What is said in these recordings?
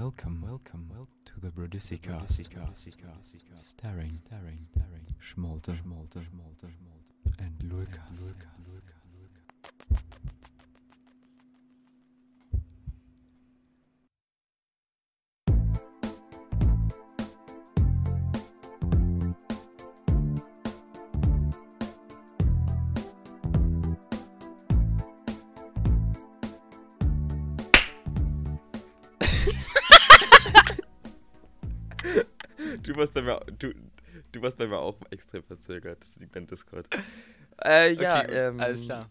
Welcome, welcome, welcome to the Brodisica, starring, starring, starring, Schmolter, Schmolter, Schmolter, and Lucas. And Lucas. Warst bei mir, du, du warst bei mir auch extrem verzögert. Das liegt an Discord. Äh, ja, Okay, ähm. alles klar.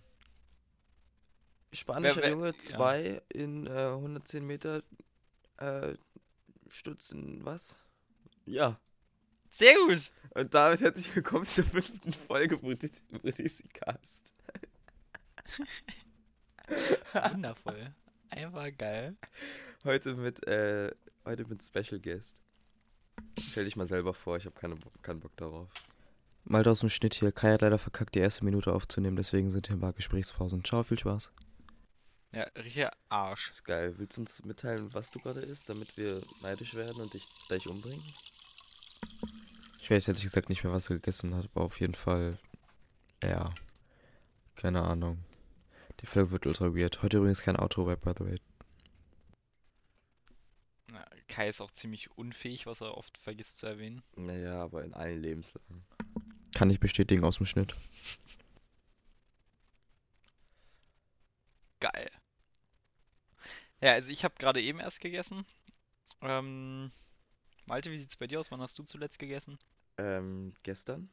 Spanischer Wer- wer- Junge ja. 2 in äh, 110 Meter äh, Stützen, was? Ja. Sehr gut. Und damit herzlich willkommen zur fünften Folge Brindisi Cast. Wundervoll. Einfach geil. Heute mit, äh, heute mit Special Guest. Stell dich mal selber vor, ich habe keine, keinen Bock darauf. Mal aus dem Schnitt hier. Kai hat leider verkackt, die erste Minute aufzunehmen, deswegen sind hier ein paar Gesprächspausen. Ciao, viel Spaß. Ja, richtiger Arsch. Ist geil. Willst du uns mitteilen, was du gerade isst, damit wir neidisch werden und dich gleich umbringen? Ich weiß ehrlich gesagt nicht mehr, was er gegessen hat, aber auf jeden Fall, ja, keine Ahnung. Die Folge wird ultra weird. Heute übrigens kein Auto-Rap, by the way. Kai ist auch ziemlich unfähig, was er oft vergisst zu erwähnen. Naja, aber in allen Lebenslagen. Kann ich bestätigen aus dem Schnitt. Geil. Ja, also ich habe gerade eben erst gegessen. Ähm, Malte, wie sieht's bei dir aus? Wann hast du zuletzt gegessen? Ähm, gestern?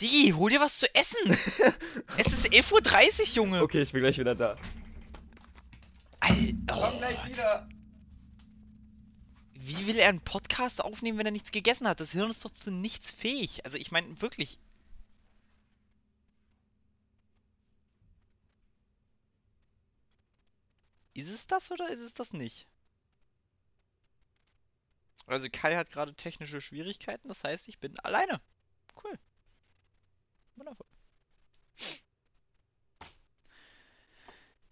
Digi, hol dir was zu essen! es ist 11.30 Uhr, Junge! Okay, ich bin gleich wieder da. Alter, oh, gleich wieder. Wie will er einen Podcast aufnehmen, wenn er nichts gegessen hat? Das Hirn ist doch zu nichts fähig. Also ich meine, wirklich. Ist es das oder ist es das nicht? Also Kai hat gerade technische Schwierigkeiten, das heißt, ich bin alleine. Cool. Wundervoll.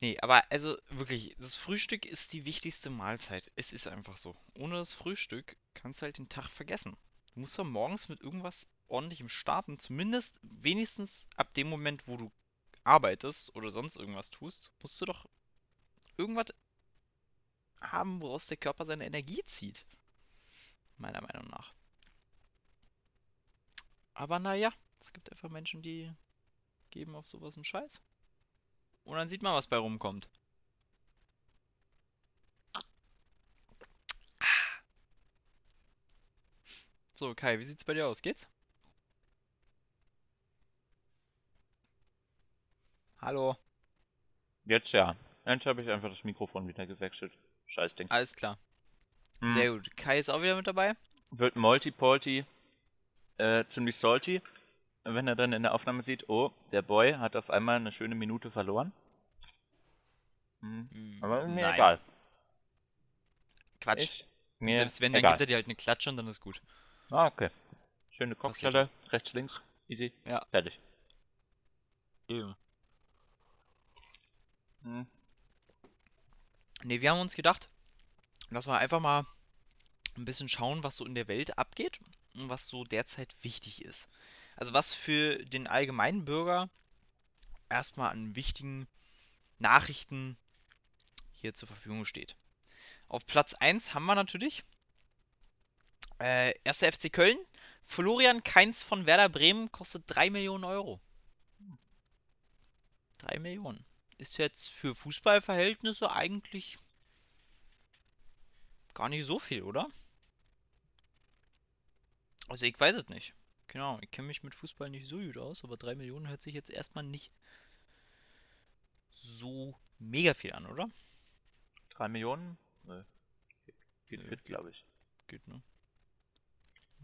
Nee, aber also wirklich, das Frühstück ist die wichtigste Mahlzeit. Es ist einfach so. Ohne das Frühstück kannst du halt den Tag vergessen. Du musst doch morgens mit irgendwas ordentlichem starten. Zumindest wenigstens ab dem Moment, wo du arbeitest oder sonst irgendwas tust, musst du doch irgendwas haben, woraus der Körper seine Energie zieht. Meiner Meinung nach. Aber naja, es gibt einfach Menschen, die geben auf sowas einen Scheiß. Und dann sieht man, was bei rumkommt. So, Kai, wie sieht's bei dir aus? Geht's? Hallo, Jetzt ja. Jetzt habe ich einfach das Mikrofon wieder gewechselt. Scheiß Ding. alles klar. Hm. Sehr gut. Kai ist auch wieder mit dabei. Wird Multi-Polti äh, ziemlich salty, wenn er dann in der Aufnahme sieht, oh, der Boy hat auf einmal eine schöne Minute verloren. Hm. Hm, Aber mir nein. egal. Quatsch. Ich, mir Selbst wenn, dann egal. gibt er dir halt eine Klatsche und dann ist gut. Ah, okay. Schöne Kopfstelle, rechts, links, easy, Ja. fertig. Ja. Hm. Nee, wir haben uns gedacht, dass wir einfach mal ein bisschen schauen, was so in der Welt abgeht und was so derzeit wichtig ist. Also was für den allgemeinen Bürger erstmal an wichtigen Nachrichten hier zur Verfügung steht. Auf Platz 1 haben wir natürlich äh, 1. FC Köln. Florian Kainz von Werder Bremen kostet 3 Millionen Euro. 3 Millionen. Ist jetzt für Fußballverhältnisse eigentlich gar nicht so viel, oder? Also ich weiß es nicht. Genau, ich kenne mich mit Fußball nicht so gut aus, aber 3 Millionen hört sich jetzt erstmal nicht so mega viel an, oder? Drei Millionen? Nö. Geht Nö, fit, glaube ich. Geht, ne?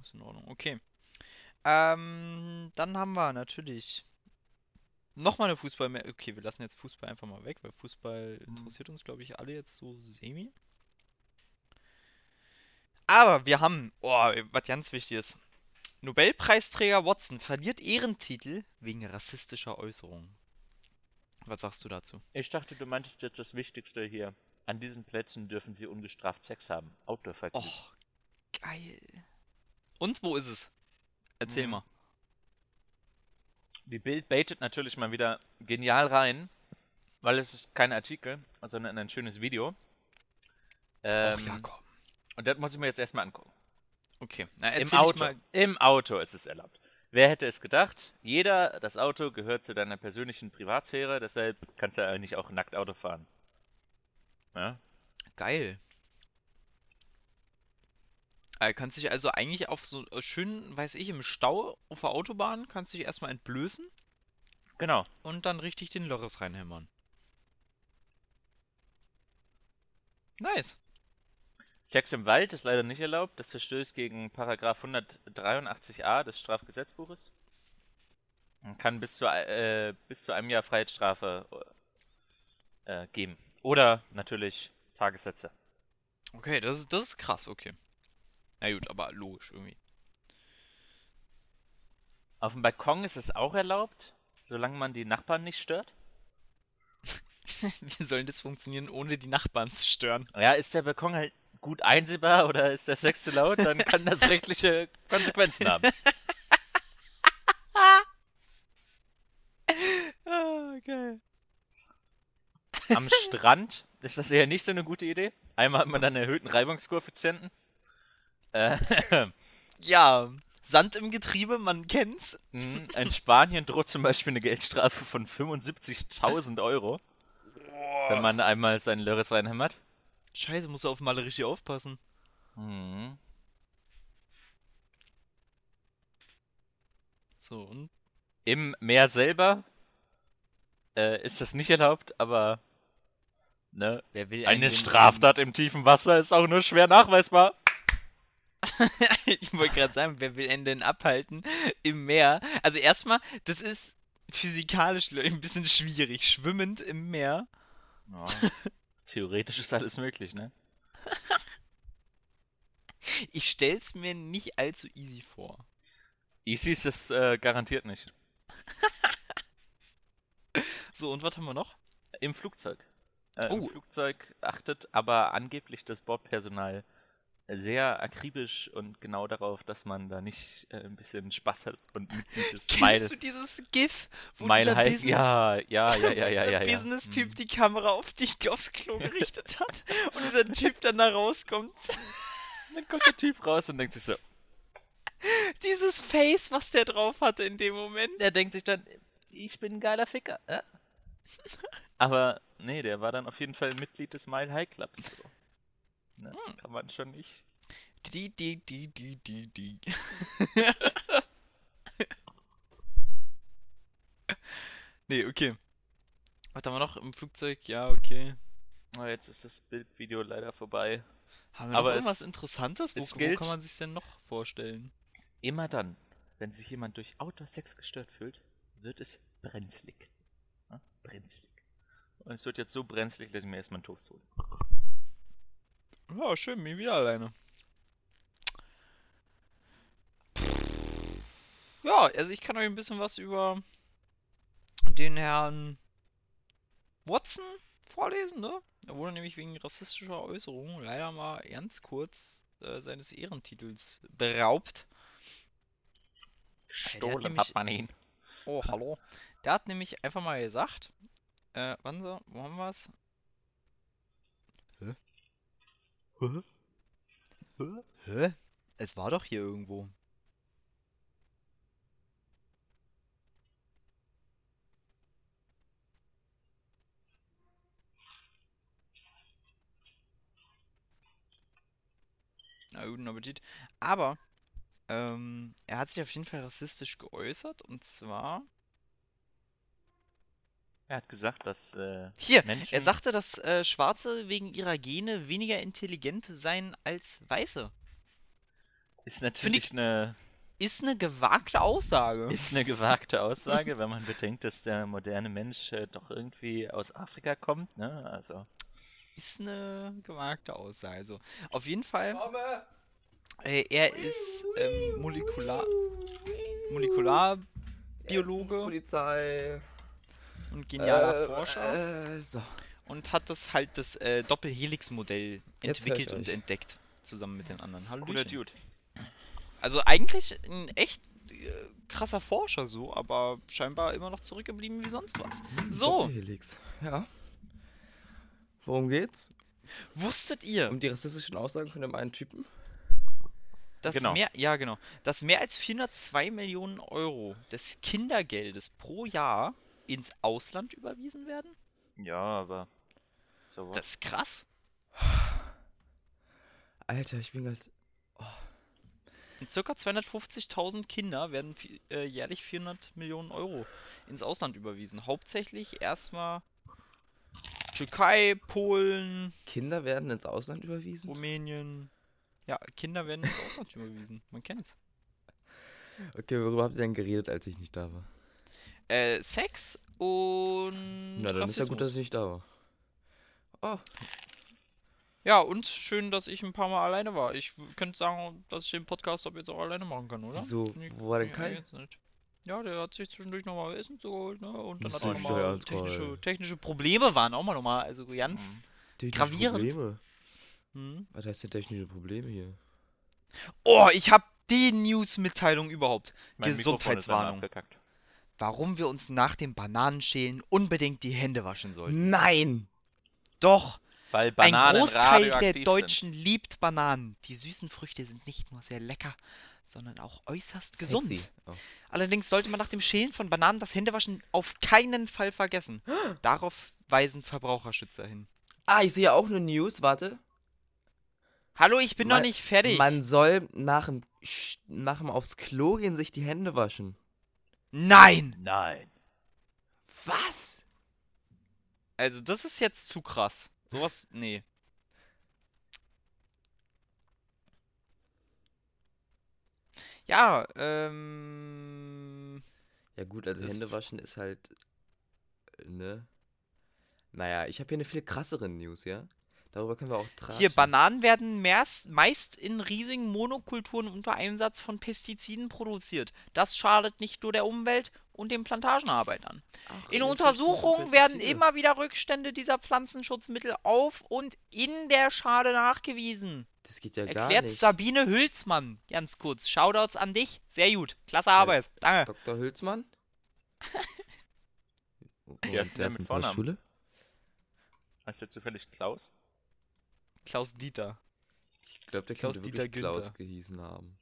Ist in Ordnung. Okay. Ähm, dann haben wir natürlich nochmal eine Fußball mehr. Okay, wir lassen jetzt Fußball einfach mal weg, weil Fußball interessiert uns, glaube ich, alle jetzt so semi. Aber wir haben, oh, was ganz wichtig ist. Nobelpreisträger Watson verliert Ehrentitel wegen rassistischer Äußerungen. Was sagst du dazu? Ich dachte, du meintest jetzt das Wichtigste hier. An diesen Plätzen dürfen sie ungestraft Sex haben. Outdoor-Vergnügen. Och, geil. Und wo ist es? Erzähl Mhm. mal. Die Bild baitet natürlich mal wieder genial rein, weil es ist kein Artikel, sondern ein schönes Video. Ähm, Och, ja, komm. und das muss ich mir jetzt erstmal angucken. Okay, na, Im Auto. Im Auto ist es erlaubt. Wer hätte es gedacht? Jeder, das Auto gehört zu deiner persönlichen Privatsphäre, deshalb kannst du eigentlich auch nackt Auto fahren. Ja? Geil. Äh, kannst dich also eigentlich auf so äh, schön, weiß ich, im Stau auf der Autobahn, kannst dich erstmal entblößen Genau. und dann richtig den Lörres reinhämmern. Nice. Sex im Wald ist leider nicht erlaubt. Das verstößt gegen Paragraph 183a des Strafgesetzbuches. Man kann bis zu, äh, bis zu einem Jahr Freiheitsstrafe äh, geben. Oder natürlich Tagessätze. Okay, das ist, das ist krass, okay. Na gut, aber logisch irgendwie. Auf dem Balkon ist es auch erlaubt, solange man die Nachbarn nicht stört. Wie soll das funktionieren, ohne die Nachbarn zu stören? Ja, ist der Balkon halt gut einsehbar oder ist der Sex zu laut, dann kann das rechtliche Konsequenzen haben. Geil. Am Strand ist das eher nicht so eine gute Idee. Einmal hat man dann erhöhten Reibungskoeffizienten. Äh, Ja, Sand im Getriebe, man kennt's. mh, in Spanien droht zum Beispiel eine Geldstrafe von 75.000 Euro, wenn man einmal seinen Lörres reinhämmert. Scheiße, muss auf Maler richtig aufpassen. Mhm. So, und? Im Meer selber äh, ist das nicht erlaubt, aber ne, Wer will eine Straftat im tiefen Wasser ist auch nur schwer nachweisbar. ich wollte gerade sagen, wer will einen denn abhalten im Meer? Also erstmal, das ist physikalisch ein bisschen schwierig. Schwimmend im Meer. Ja. Theoretisch ist alles möglich, ne? Ich stell's mir nicht allzu easy vor. Easy ist es äh, garantiert nicht. So, und was haben wir noch? Im Flugzeug. Äh, Im Oh. Flugzeug achtet aber angeblich das Bordpersonal sehr akribisch und genau darauf, dass man da nicht äh, ein bisschen Spaß hat und mit, das Smile, Kennst du dieses GIF, wo Smile dieser. Business, Ja, ja, ja, ja, ja, ja. ja. Business-Typ Mhm. die Kamera auf dich aufs Klo gerichtet hat und dieser Typ dann da rauskommt? Dann kommt der Typ raus und denkt sich so. Dieses Face, was der drauf hatte in dem Moment. Der denkt sich dann, ich bin ein geiler Ficker. Ja? Aber nee, der war dann auf jeden Fall Mitglied des Mile High Clubs. So. Ne? Hm. Kann man schon nicht. Die, die, die, die, die, die. nee, okay. Was haben wir noch im Flugzeug? Ja, okay. Oh, jetzt ist das Bildvideo leider vorbei. Haben wir Aber noch irgendwas es- Interessantes? Wo, es wo kann man sich denn noch vorstellen? Immer dann, wenn sich jemand durch Outdoor-Sex gestört fühlt, wird es brenzlig. Brenzlig. Und es wird jetzt so brenzlig, dass ich mir erstmal einen Toast hole. Ja, schön, mir wieder alleine. Ja, also ich kann euch ein bisschen was über den Herrn Watson vorlesen, ne? Er wurde nämlich wegen rassistischer Äußerungen leider mal ganz kurz äh, seines Ehrentitels beraubt. Gestohlen nämlich- hat man ihn. Oh, hallo. Der hat nämlich einfach mal gesagt, äh, wann so, wo haben wir's? Hä? Es war doch hier irgendwo. Na, guten Appetit. Aber, ähm, er hat sich auf jeden Fall rassistisch geäußert und zwar. Er hat gesagt, dass äh, Hier, Menschen. er sagte, dass äh, Schwarze wegen ihrer Gene weniger intelligent seien als Weiße. ist natürlich eine, Ist eine gewagte Aussage. ist eine gewagte Aussage, wenn man bedenkt, dass der moderne Mensch äh, doch irgendwie aus Afrika kommt. Ne? Also Ist eine gewagte Aussage. Also, auf jeden Fall, äh, er ist ähm, Molekular Molekularbiologe Polizei. Und genialer Äh, Forscher. Äh, so. und hat das halt das äh, Doppelhelix-Modell entwickelt und euch. entdeckt. Zusammen mit den anderen. Hallo. Cooler Dude. Also eigentlich ein echt äh, krasser Forscher so, aber scheinbar immer noch zurückgeblieben wie sonst was. So, Doppelhelix. Ja. Worum geht's? wusstet ihr, Um die rassistischen Aussagen von dem einen Typen? dass Genau. mehr, ja genau, dass mehr als 402 Millionen Euro des Kindergeldes pro Jahr ins Ausland überwiesen werden? Ja, aber. So? Das ist krass. Alter, ich bin halt. In circa 250.000 Kinder werden äh, jährlich 400 Millionen Euro ins Ausland überwiesen. Hauptsächlich erstmal Türkei, Polen, Kinder werden ins Ausland überwiesen? Rumänien. Ja, Kinder werden ins Ausland überwiesen. Man kennt's. Okay, worüber habt ihr denn geredet, als ich nicht da war? Äh, Sex und. Na, dann ist ja gut, dass Rassismus. ich nicht da war. Oh, Ja, und schön, dass ich ein paar Mal alleine war. Ich könnte sagen, dass ich den Podcast ab jetzt auch alleine machen kann, oder? Ich- Wo war denn Kai? Ja, der hat sich zwischendurch nochmal Essen geholt, ne? Und dann Das hat er nochmal technische, technische Probleme waren auch mal nochmal, also ganz. Mhm. technische Gravierend. Probleme. Hm. Was heißt denn technische Probleme hier? Oh, ich hab die News-Mitteilung überhaupt. Mein Gesundheitswarnung. Warum wir uns nach dem Bananenschälen unbedingt die Hände waschen sollten. Nein! Doch, Weil ein Bananen Großteil der Deutschen liebt Bananen. Die süßen Früchte sind nicht nur sehr lecker, sondern auch äußerst gesund. Sexy. Oh. Allerdings sollte man nach dem Schälen von Bananen das Händewaschen auf keinen Fall vergessen. Darauf weisen Verbraucherschützer hin. Ah, ich sehe auch eine News, warte. Hallo, ich bin noch Man- nicht fertig. Man soll nach dem, Sch- nach dem aufs Klo gehen sich die Hände waschen. Nein! Nein. Was? Also, das ist jetzt zu krass. Sowas, nee. Ja, ähm. Ja gut, also Hände waschen ist halt, ne? Naja, ich habe hier eine viel krassere News, ja? Darüber können wir auch tratschen. Hier, Bananen werden meist, meist in riesigen Monokulturen unter Einsatz von Pestiziden produziert. Das schadet nicht nur der Umwelt und den Plantagenarbeitern. Ach, In Untersuchungen werden immer wieder Rückstände dieser Pflanzenschutzmittel auf und in der Schale nachgewiesen. Das geht ja gar Erklärt nicht. Sabine Hülsmann. Ganz kurz. Shoutouts an dich. Sehr gut. Klasse Arbeit. Danke. Dr. Hülsmann? Und der ist mit in Vornamen? Schule? Heißt der zufällig Klaus? Klaus Dieter. Ich glaube, der Klaus könnte Dieter wirklich Klaus gehießen haben.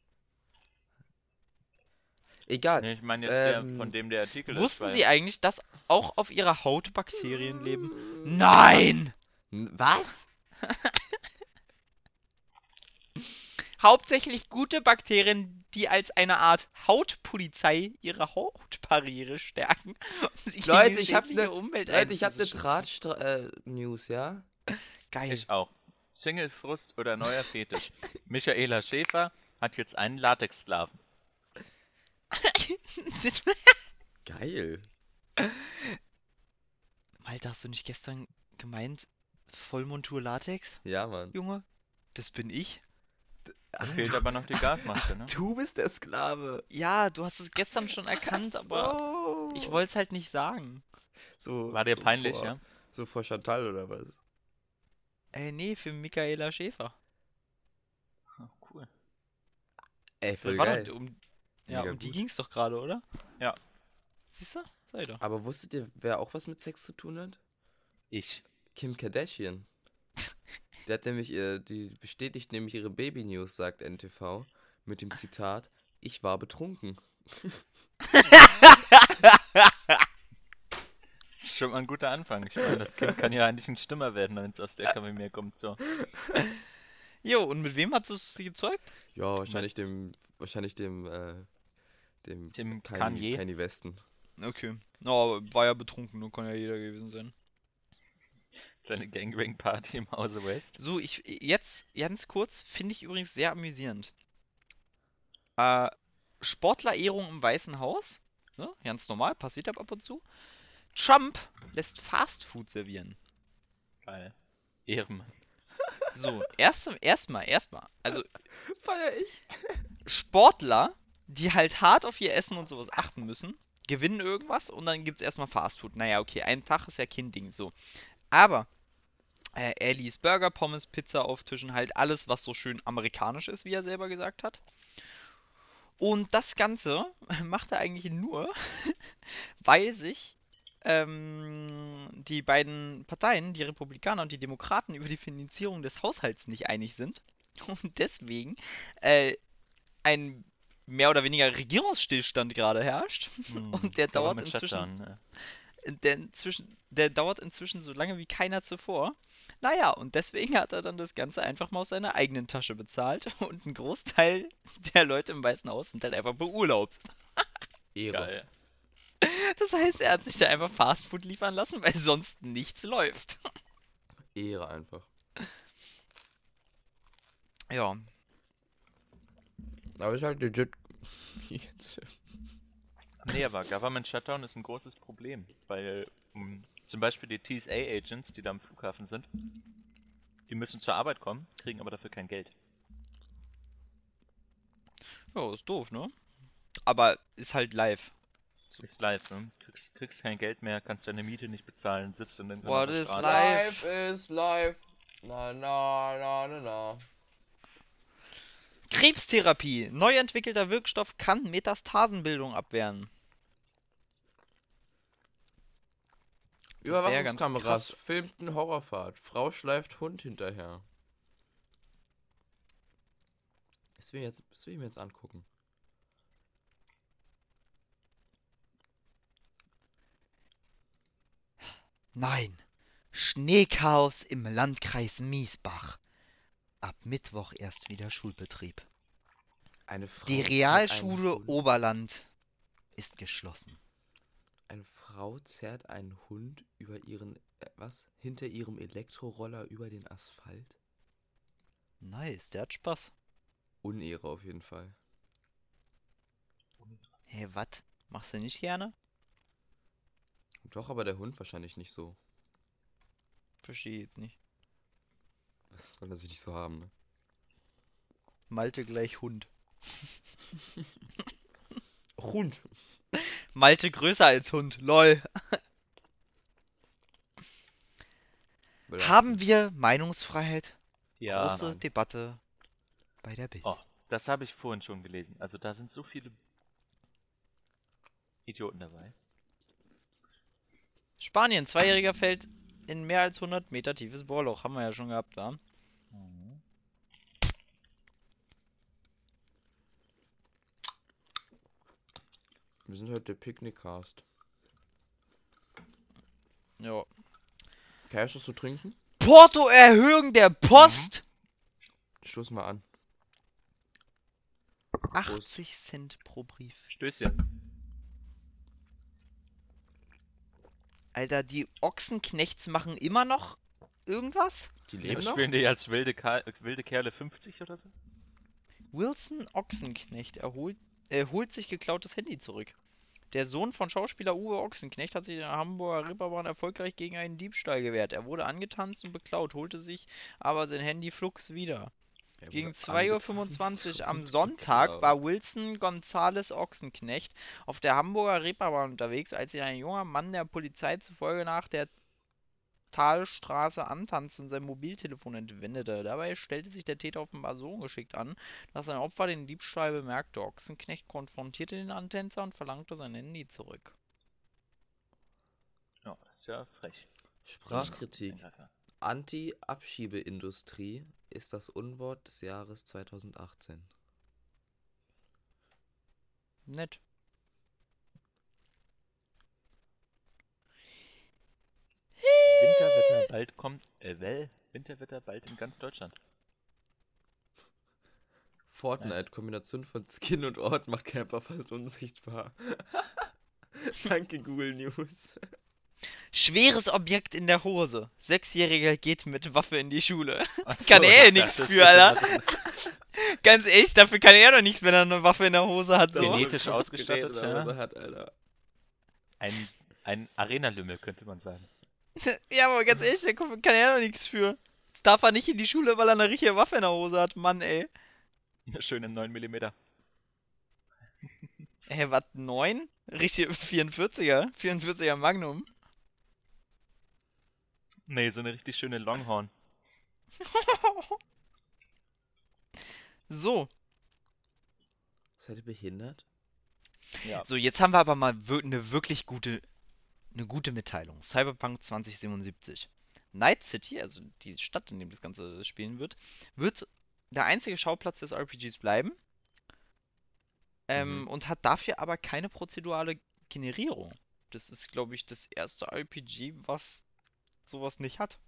Egal. Nee, ich meine jetzt Ähm, der, von dem der Artikel ist. Wussten weil- Sie eigentlich, dass auch auf Ihrer Haut Bakterien leben? Nein! Was? Hauptsächlich gute Bakterien, die als eine Art Hautpolizei ihre Hautbarriere stärken. gegen Leute, ich hab schädliche ne- Leute, ich habe eine Draht-News, ja? schützen. Geil. Ich auch. Single-Frust oder neuer Fetisch. Michaela Schäfer hat jetzt einen Latexsklaven. Geil. Alter, hast du nicht gestern gemeint, Vollmontur Latex, Ja, Mann. Junge? Das bin ich? Fehlt aber noch die Gasmaske, ne? Du bist der Sklave. Ja, du hast es gestern schon erkannt, Ach aber so. ich wollte es halt nicht sagen. So, War dir so peinlich, vor, ja? So vor Chantal oder was? Äh, nee, für Michaela Schäfer. Ah, Cool. Ey, voll War geil. doch um, ja, Mega um die gut. ging's doch gerade, oder? Ja. Siehst du? Sei doch. Aber wusstet ihr, wer auch was mit Sex zu tun hat? Ich. Kim Kardashian. Der hat nämlich, äh, die bestätigt nämlich ihre Baby-News, sagt NTV, mit dem Zitat, ich war betrunken. Das ist schon mal ein guter Anfang. Ich meine, das Kind kann ja eigentlich ein Stimmer werden, wenn es aus der Familie kommt. So. Jo, und mit wem hat es gezeugt? Ja, wahrscheinlich dem, wahrscheinlich dem, äh, dem, Dem Kanye, Kanye? Kanye Westen. Okay. No, war ja betrunken, nur kann ja jeder gewesen sein. Seine Gangbang-Party im Hause West. So, ich jetzt ganz kurz, finde ich übrigens sehr amüsierend. Äh, Sportlerehrung im Weißen Haus, ne? Ganz normal, passiert ab und zu. Trump lässt Fastfood servieren. Geil. Ehrenmann. So, erst, erstmal, erstmal. Also Feier ich. Sportler, die halt hart auf ihr Essen und sowas achten müssen, gewinnen irgendwas und dann gibt's erstmal Fastfood. Naja, okay, ein Tag ist ja kein Ding, so. Aber äh, Ellis Burger, Pommes, Pizza auftischen, halt alles, was so schön amerikanisch ist, wie er selber gesagt hat. Und das Ganze macht er eigentlich nur, weil sich ähm, die beiden Parteien, die Republikaner und die Demokraten, über die Finanzierung des Haushalts nicht einig sind. Und deswegen äh, ein mehr oder weniger Regierungsstillstand gerade herrscht. Hm, Und der dauert inzwischen Shutdown, ne? der, inzwischen, der dauert inzwischen so lange wie keiner zuvor. Naja, und deswegen hat er dann das Ganze einfach mal aus seiner eigenen Tasche bezahlt und ein Großteil der Leute im Weißen Haus sind halt einfach beurlaubt. Ehre. Das heißt, er hat sich da einfach Fastfood liefern lassen, weil sonst nichts läuft. Ehre einfach. Ja, Aber ist halt legit. Jetzt. Nee, aber Government Shutdown ist ein großes Problem, weil um, zum Beispiel die TSA-Agents, die da am Flughafen sind, die müssen zur Arbeit kommen, kriegen aber dafür kein Geld. ja, ist doof, ne? Aber ist halt live. Ist live, ne? Kriegst, kriegst kein Geld mehr, kannst deine Miete nicht bezahlen, sitzt in den What is Straße. live? Life is life. Na, na, na, na, na. Krebstherapie. Neu entwickelter Wirkstoff kann Metastasenbildung abwehren. ja Überwachungskameras krass. filmten Horrorfahrt. Frau schleift Hund hinterher. Das will ich, jetzt, das will ich mir jetzt angucken. Nein. Schneechaos im Landkreis Miesbach. Ab Mittwoch erst wieder Schulbetrieb. Eine Frau Die Realschule Oberland ist geschlossen. Eine Frau zerrt einen Hund über ihren, äh, was? Hinter ihrem Elektroroller über den Asphalt? Nice, der hat Spaß. Unehre auf jeden Fall. Hä, hey, wat? Machst du nicht gerne? Doch, aber der Hund wahrscheinlich nicht so. Verstehe jetzt nicht. Was soll er sich nicht so haben, ne? Malte gleich Hund. Hund! Malte größer als Hund, lol. Haben wir Meinungsfreiheit? Ja, Große Debatte bei der Bild. Oh, das habe ich vorhin schon gelesen. Also da sind so viele Idioten dabei. Spanien, Zweijähriger fällt in mehr als 100 Meter tiefes Bohrloch. Haben wir ja schon gehabt, da. Wir sind heute der Picknickcast. Ja. Kann ich das zu trinken? Portoerhöhung der Post. Stoß mal an. 80 Cent pro Brief. Stößchen. Alter, die Ochsenknechts machen immer noch irgendwas? Die Ja, leben noch? spielen die als wilde, Ka wilde Kerle 50 oder so? Wilson Ochsenknecht erholt, erholt sich geklautes Handy zurück. Der Sohn von Schauspieler Uwe Ochsenknecht hat sich in der Hamburger Ripperbahn erfolgreich gegen einen Diebstahl gewehrt. Er wurde angetanzt und beklaut, holte sich aber sein Handy flugs wieder. Er Gegen wurde 2.25 Uhr am Sonntag war Wilson Gonzales Ochsenknecht auf der Hamburger Reeperbahn unterwegs, als ihn ein junger Mann der Polizei zufolge nach der Talstraße antanzte und sein Mobiltelefon entwendete. Dabei stellte sich der Täter offenbar so ungeschickt an, dass sein Opfer den Diebstahl bemerkte. Ochsenknecht konfrontierte den Antänzer und verlangte sein Handy zurück. Ja, das ist ja frech. Sprachkritik. Einlager. Anti-Abschiebeindustrie ist das Unwort des Jahres 2018. Nett. Winterwetter bald kommt, äh, well, Winterwetter bald in ganz Deutschland. Fortnite, Kombination von Skin und Ort macht Camper fast unsichtbar. Danke, Google News. Schweres Objekt in der Hose. Sechsjähriger geht mit Waffe in die Schule. Ach Kann so, er nix dachte, für, Alter. Ganz ehrlich, dafür kann er doch nichts, wenn er eine Waffe in der Hose hat. So. Genetisch ausgestattet, ja. Hat, Alter. Ein, ein Arena-Lümmel, könnte man sagen. Ja, aber ganz ehrlich, da kann er doch nichts für. Jetzt darf er nicht in die Schule, weil er eine richtige Waffe in der Hose hat. Mann, ey. Eine schöne 9 mm. Hä, was, 9? Richtige 44er? 44er Magnum? Nee, so eine richtig schöne Longhorn. So, Seid ihr behindert? Ja. so, jetzt haben wir aber mal eine wirklich gute, eine gute Mitteilung. Cyberpunk 2077. Night City, also die Stadt, in der das Ganze spielen wird, wird der einzige Schauplatz des RPGs bleiben. Ähm, Mhm. und hat dafür aber keine prozedurale Generierung. Das ist, glaube ich, das erste RPG, was sowas nicht hat.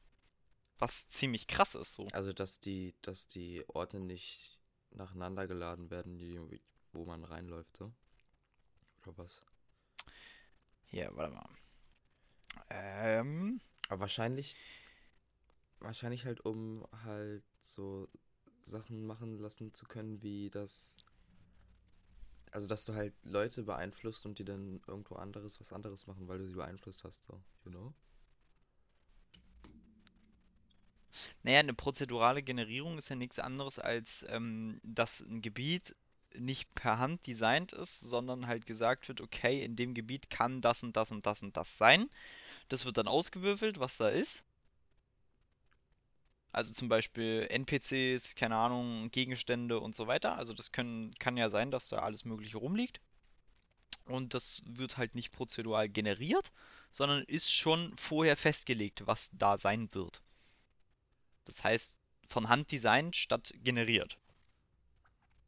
Was ziemlich krass ist so. Also, dass die, dass die Orte nicht nacheinander geladen werden, die, wo man reinläuft, so? Oder was? Hier, warte mal. Ähm, Aber wahrscheinlich, wahrscheinlich halt, um halt so Sachen machen lassen zu können, wie das, also dass du halt Leute beeinflusst und die dann irgendwo anderes, was anderes machen, weil du sie beeinflusst hast, so, you know? Naja, eine prozedurale Generierung ist ja nichts anderes als, ähm, dass ein Gebiet nicht per Hand designt ist, sondern halt gesagt wird, okay, in dem Gebiet kann das und das und das und das sein. Das wird dann ausgewürfelt, was da ist. Also zum Beispiel NPCs, keine Ahnung, Gegenstände und so weiter. Also das können, kann ja sein, dass da alles Mögliche rumliegt. Und das wird halt nicht prozedural generiert, sondern ist schon vorher festgelegt, was da sein wird. Das heißt, von Hand designt statt generiert.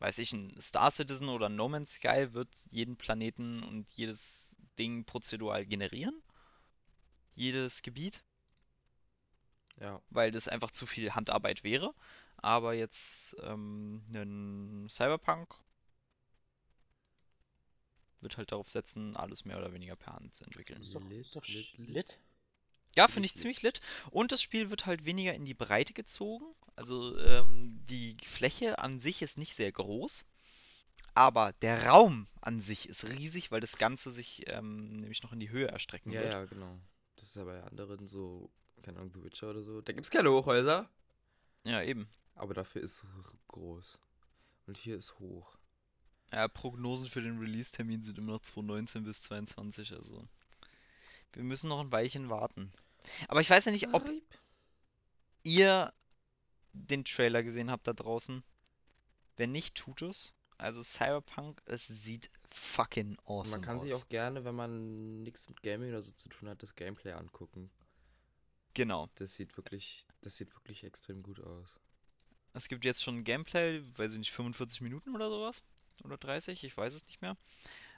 Weiß ich, ein Star Citizen oder No Man's Sky wird jeden Planeten und jedes Ding prozedural generieren. Jedes Gebiet, Ja. weil das einfach zu viel Handarbeit wäre. Aber jetzt ähm, ein Cyberpunk wird halt darauf setzen, alles mehr oder weniger per Hand zu entwickeln. Lit, lit, lit. Ja, finde ich ziemlich lit. Und das Spiel wird halt weniger in die Breite gezogen. Also ähm, die Fläche an sich ist nicht sehr groß. Aber der Raum an sich ist riesig, weil das Ganze sich ähm, nämlich noch in die Höhe erstrecken Ja, wird. ja, genau. Das ist ja bei anderen so, keine Ahnung, The Witcher oder so. Da gibt's keine Hochhäuser. Ja, eben. Aber dafür ist groß. Und hier ist hoch. Ja, Prognosen für den Release-Termin sind immer noch 2019 bis 2022, also wir müssen noch ein Weilchen warten. Aber ich weiß ja nicht, ob ihr den Trailer gesehen habt da draußen. Wenn nicht, tut es. Also Cyberpunk, es sieht fucking awesome Man kann aus. sich auch gerne, wenn man nichts mit Gaming oder so zu tun hat, das Gameplay angucken. Genau. Das sieht wirklich, das sieht wirklich extrem gut aus. Es gibt jetzt schon Gameplay, weiß ich nicht, 45 Minuten oder sowas. Oder 30, ich weiß es nicht mehr.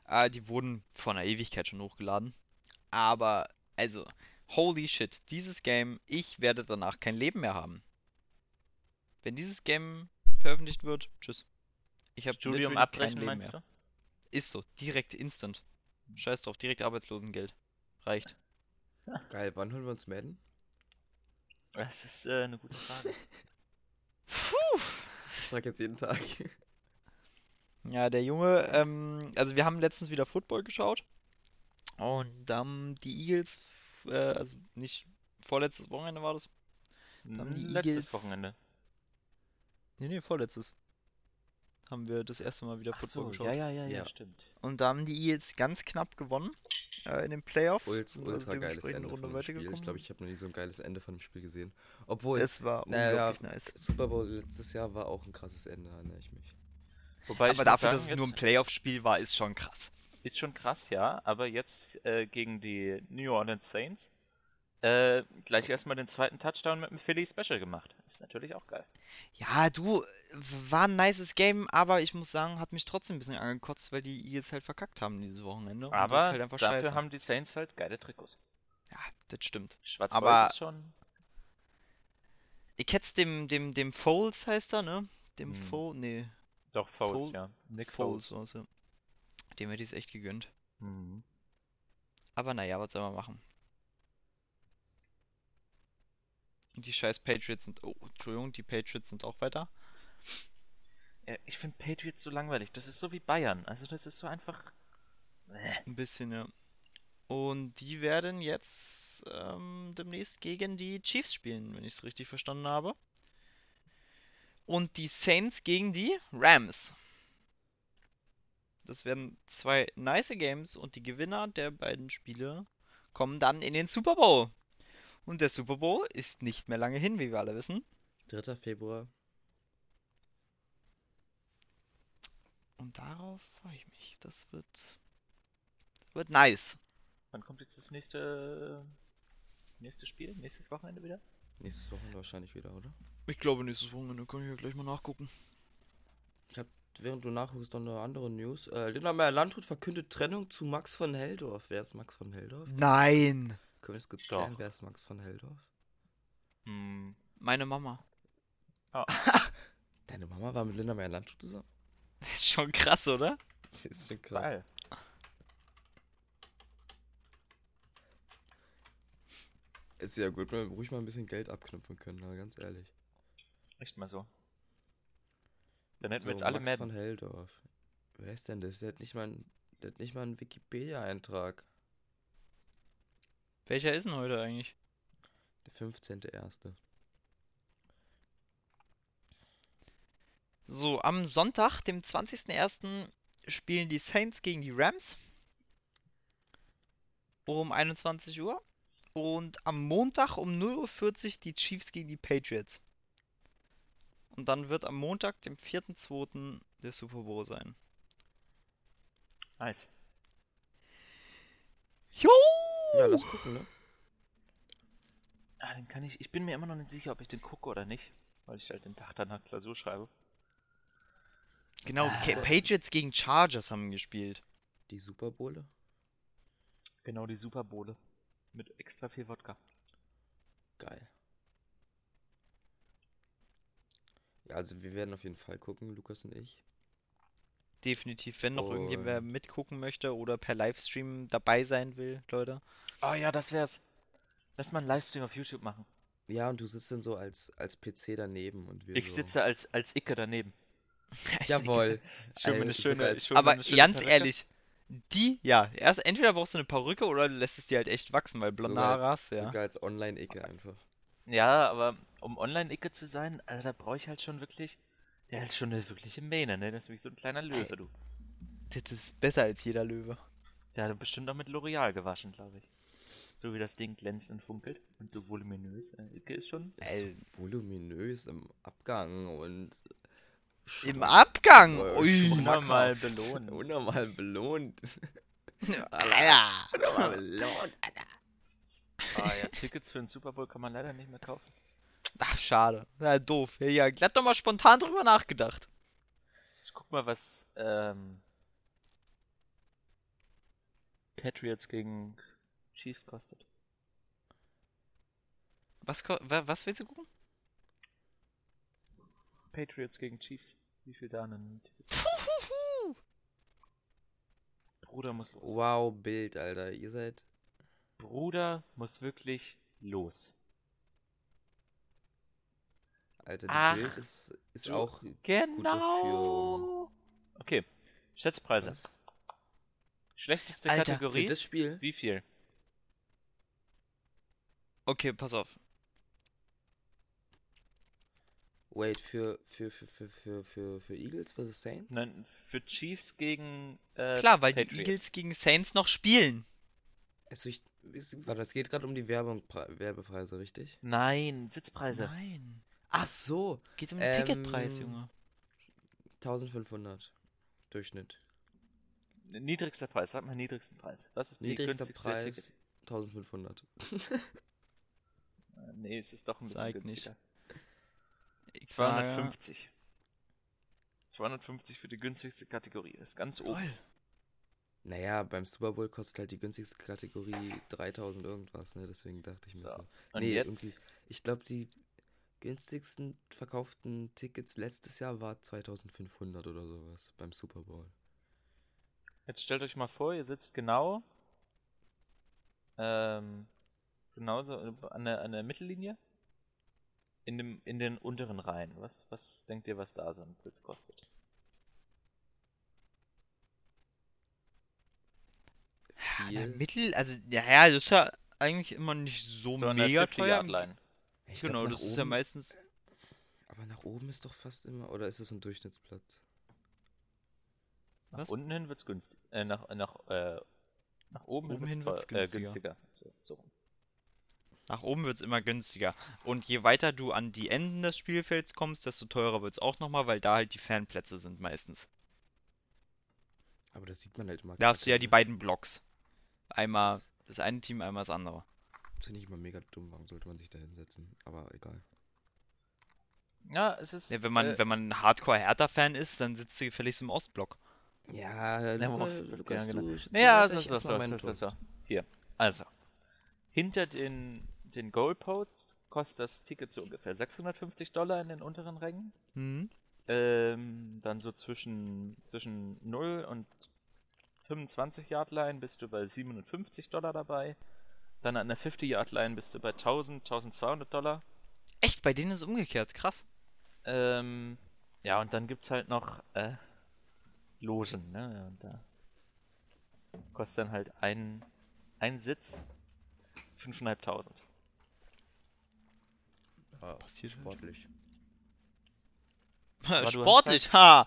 Äh, die wurden vor einer Ewigkeit schon hochgeladen. Aber, also, holy shit, dieses Game, ich werde danach kein Leben mehr haben. Wenn dieses Game veröffentlicht wird, tschüss. Ich habe Studium kein abbrechen, Leben meinst mehr. du? Ist so, direkt instant. Scheiß drauf, direkt Arbeitslosengeld. Reicht. Geil, wann holen wir uns Madden? Das ist äh, eine gute Frage. Puh. Ich frage jetzt jeden Tag. Ja, der Junge, ähm, also wir haben letztens wieder Football geschaut und dann die Eagles, äh, also nicht vorletztes Wochenende war das. haben die Letztes Eagles- Wochenende. Nee, nee, vorletztes. Haben wir das erste Mal wieder Ach Football so, geschaut. ja, ja, ja, ja, Ja. stimmt. Und da haben die Eagles ganz knapp gewonnen äh, in den Playoffs. Ultra, sind also ultra geiles Ende Runde von dem Spiel. Ich glaube, ich habe noch nie so ein geiles Ende von dem Spiel gesehen. Obwohl, Es war naja, unglaublich nice. Super Bowl letztes Jahr war auch ein krasses Ende, erinnere ich mich. Wobei ich Aber muss dafür, sagen, dass es nur ein Playoff-Spiel war, ist schon krass. Ist schon krass, ja. Aber jetzt äh, gegen die New Orleans Saints äh, gleich erstmal den zweiten Touchdown mit dem Philly Special gemacht. Ist natürlich auch geil. Ja, du, war ein nices Game, aber ich muss sagen, hat mich trotzdem ein bisschen angekotzt, weil die Eagles halt verkackt haben dieses Wochenende. Aber halt dafür scheiße. haben die Saints halt geile Trikots. Ja, das stimmt. Schwarz-Gold Aber- ist schon. Ich hätt's dem, dem, dem Foles heißt er, ne? Dem Hm. Foles, nee, Doch, Fouls, Foles- ja. Nick Foles war's, ja. Dem hätte ich's echt gegönnt. Mhm. Aber naja, was soll man machen? Und die scheiß Patriots sind, oh, Entschuldigung, die Patriots sind auch weiter. Ja, ich finde Patriots so langweilig. Das ist so wie Bayern. Also das ist so einfach. Äh. Ein bisschen, ja. Und die werden jetzt ähm, demnächst gegen die Chiefs spielen, wenn ich es richtig verstanden habe. Und die Saints gegen die Rams. Das werden zwei nice Games und die Gewinner der beiden Spiele kommen dann in den Super Bowl. Und der Super Bowl ist nicht mehr lange hin, wie wir alle wissen. 3. Februar. Und darauf freue ich mich. Das wird, wird nice. Wann kommt jetzt das nächste, nächste Spiel? Nächstes Wochenende wieder? Nächstes Wochenende wahrscheinlich wieder, oder? Ich glaube, nächstes Wochenende kann ich ja gleich mal nachgucken. Ich hab, während du nachguckst, noch eine andere News. Äh, Lena Meyer-Landrut verkündet Trennung zu Max von Heldorf. Wer ist Max von Heldorf? Nein! Können wir das kurz klären? Wer ist Max von Heldorf? Hm. Meine Mama. Deine Mama war mit Linda Meyer-Landrut zusammen? Das ist schon krass, oder? Das ist schon krass. Geil. Ist ja gut, wenn wir ruhig mal ein bisschen Geld abknüpfen können, aber ganz ehrlich. Echt mal so. Dann hätten So, wir jetzt alle Max mehr. von Heldorf. Wer ist denn das? Der hat nicht mal, ein- der hat nicht mal einen Wikipedia-Eintrag. Welcher ist denn heute eigentlich? Der 15.01. So, am Sonntag, dem 20.01. spielen die Saints gegen die Rams. Um 21 Uhr. Und am Montag um 0.40 Uhr die Chiefs gegen die Patriots. Und dann wird am Montag, dem 4.2. der Super Bowl sein. Nice. Jo! Ja, lass gucken, ne? Ah, den kann ich. Ich bin mir immer noch nicht sicher, ob ich den gucke oder nicht. Weil ich halt den Tag danach Klausur schreibe. Genau, Ca- Patriots gegen Chargers haben gespielt. Die Super Bowle? Genau die Super Bowle. Mit extra viel Wodka. Geil. Ja, also wir werden auf jeden Fall gucken, Lukas und ich. Definitiv, wenn noch irgendjemand mitgucken möchte oder per Livestream dabei sein will, Leute. Oh ja, das wär's. Lass mal einen Livestream auf YouTube machen. Ja, und du sitzt dann so als, als PC daneben und wir Ich so. sitze als, als Icke daneben. Jawohl. Ey, eine schöne, als- mir Aber eine schöne ganz Perücke. ehrlich, die, ja, erst entweder brauchst du eine Perücke oder du lässt es dir halt echt wachsen, weil blonde Haare hast, ja. Sogar als Online-Ecke einfach. Ja, aber um Online-Icke zu sein, also da brauche ich halt schon wirklich. Der hat schon eine wirkliche Mähne, ne? Das ist wie so ein kleiner Löwe, du. Das ist besser als jeder Löwe. Der hat bestimmt auch mit L'Oreal gewaschen, glaube ich. So wie das Ding glänzt und funkelt und so voluminös. Äh, Icke ist schon. Ist so voluminös im Abgang und. Im Abgang! äh, Ui! Unnormal belohnt. Unnormal belohnt. Alter! Unnormal belohnt. Ah ja, Tickets für den Super Bowl kann man leider nicht mehr kaufen. Ach, schade. Ja, doof. Ja, ja, glatt doch mal spontan drüber nachgedacht. Ich guck mal, was ähm, Patriots gegen Chiefs kostet. Was, ko- wa- was willst du gucken? Patriots gegen Chiefs. Wie viel da ein Ticket? Bruder muss los. Wow, Bild, Alter. Ihr seid. Bruder muss wirklich los. Alter, die Ach, Bild ist, ist auch. Genau. Okay. Schätzpreise. Was? Schlechteste Alter, Für Kategorie. das Spiel? Wie viel? Okay, pass auf. Wait, für, für, für, für, für, für, für Eagles vs. Saints? Nein, für Chiefs gegen äh, Klar, weil die Patriots. Eagles gegen Saints noch spielen. Also ich, warte, es geht gerade um die Werbung, Pre- Werbepreise, richtig? Nein, Sitzpreise. Nein. Ach so, Geht um den Ticketpreis, Ähm, Junge. 1500 Durchschnitt. Niedrigster Preis, sag mal niedrigsten Preis. Was ist die Niedrigster Preis Ticket? 1500. Äh, Nee, es ist doch ein bisschen Zeig nicht. günstiger. Ich sage- 250. 250 für die günstigste Kategorie. Das ist ganz oben. Lol. Naja, beim Super Bowl kostet halt die günstigste Kategorie 3000 irgendwas, ne? Deswegen dachte ich mir So. so. Nee, irgendwie- Ich glaube, die günstigsten verkauften Tickets letztes Jahr war 2500 oder sowas beim Super Bowl. Jetzt stellt euch mal vor, ihr sitzt genau ähm, genauso an der, an der Mittellinie in, dem, in den unteren Reihen. Was, was denkt ihr, was da so ein Sitz kostet? An der Viel. Mittel, also, ja, ja, das ist ja eigentlich immer nicht so, So mega 50 teuer. Glaub, Genau, nach das ist ja oben- meistens. Aber nach oben ist doch fast immer. Oder ist es ein Durchschnittsplatz? Nach Was? unten hin wird's günstig. Äh, nach, nach, äh, nach oben, Oben hin hin wird's, wird's teuer, äh, günstiger. günstiger. So, so. Nach oben wird es immer günstiger. Und je weiter du an die Enden des Spielfelds kommst, desto teurer wird es auch nochmal, weil da halt die Fanplätze sind meistens. Aber das sieht man halt immer. Da hast du ja die ne? beiden Blocks. Einmal das eine Team, einmal das andere. Das finde ich immer mega dumm. Warum sollte man sich da hinsetzen? Aber egal. Ja, es ist. Ja, wenn man, äh, wenn man Hardcore-Hertha-Fan ist, dann sitzt du gefälligst im Ostblock. Ja, Ja, Luca, Lukas, Lukas, ja, genau. du Ja, mal so, so, so, so, so. Hier. Also. Hinter den, den Goalposts kostet das Ticket so ungefähr 650 Dollar in den unteren Rängen. Mhm. Ähm, dann so zwischen, zwischen 0 und 25 Yard Line bist du bei 57 Dollar dabei. Dann an der 50 Yard Line bist du bei 1000, 1200 Dollar. Echt, bei denen ist es umgekehrt, krass. Ähm, ja, und dann gibt's halt noch äh, Logen, ne? Und da kostet dann halt ein, ein Sitz 5.500. Ja, Passiert halt. sportlich. Sportlich, ha!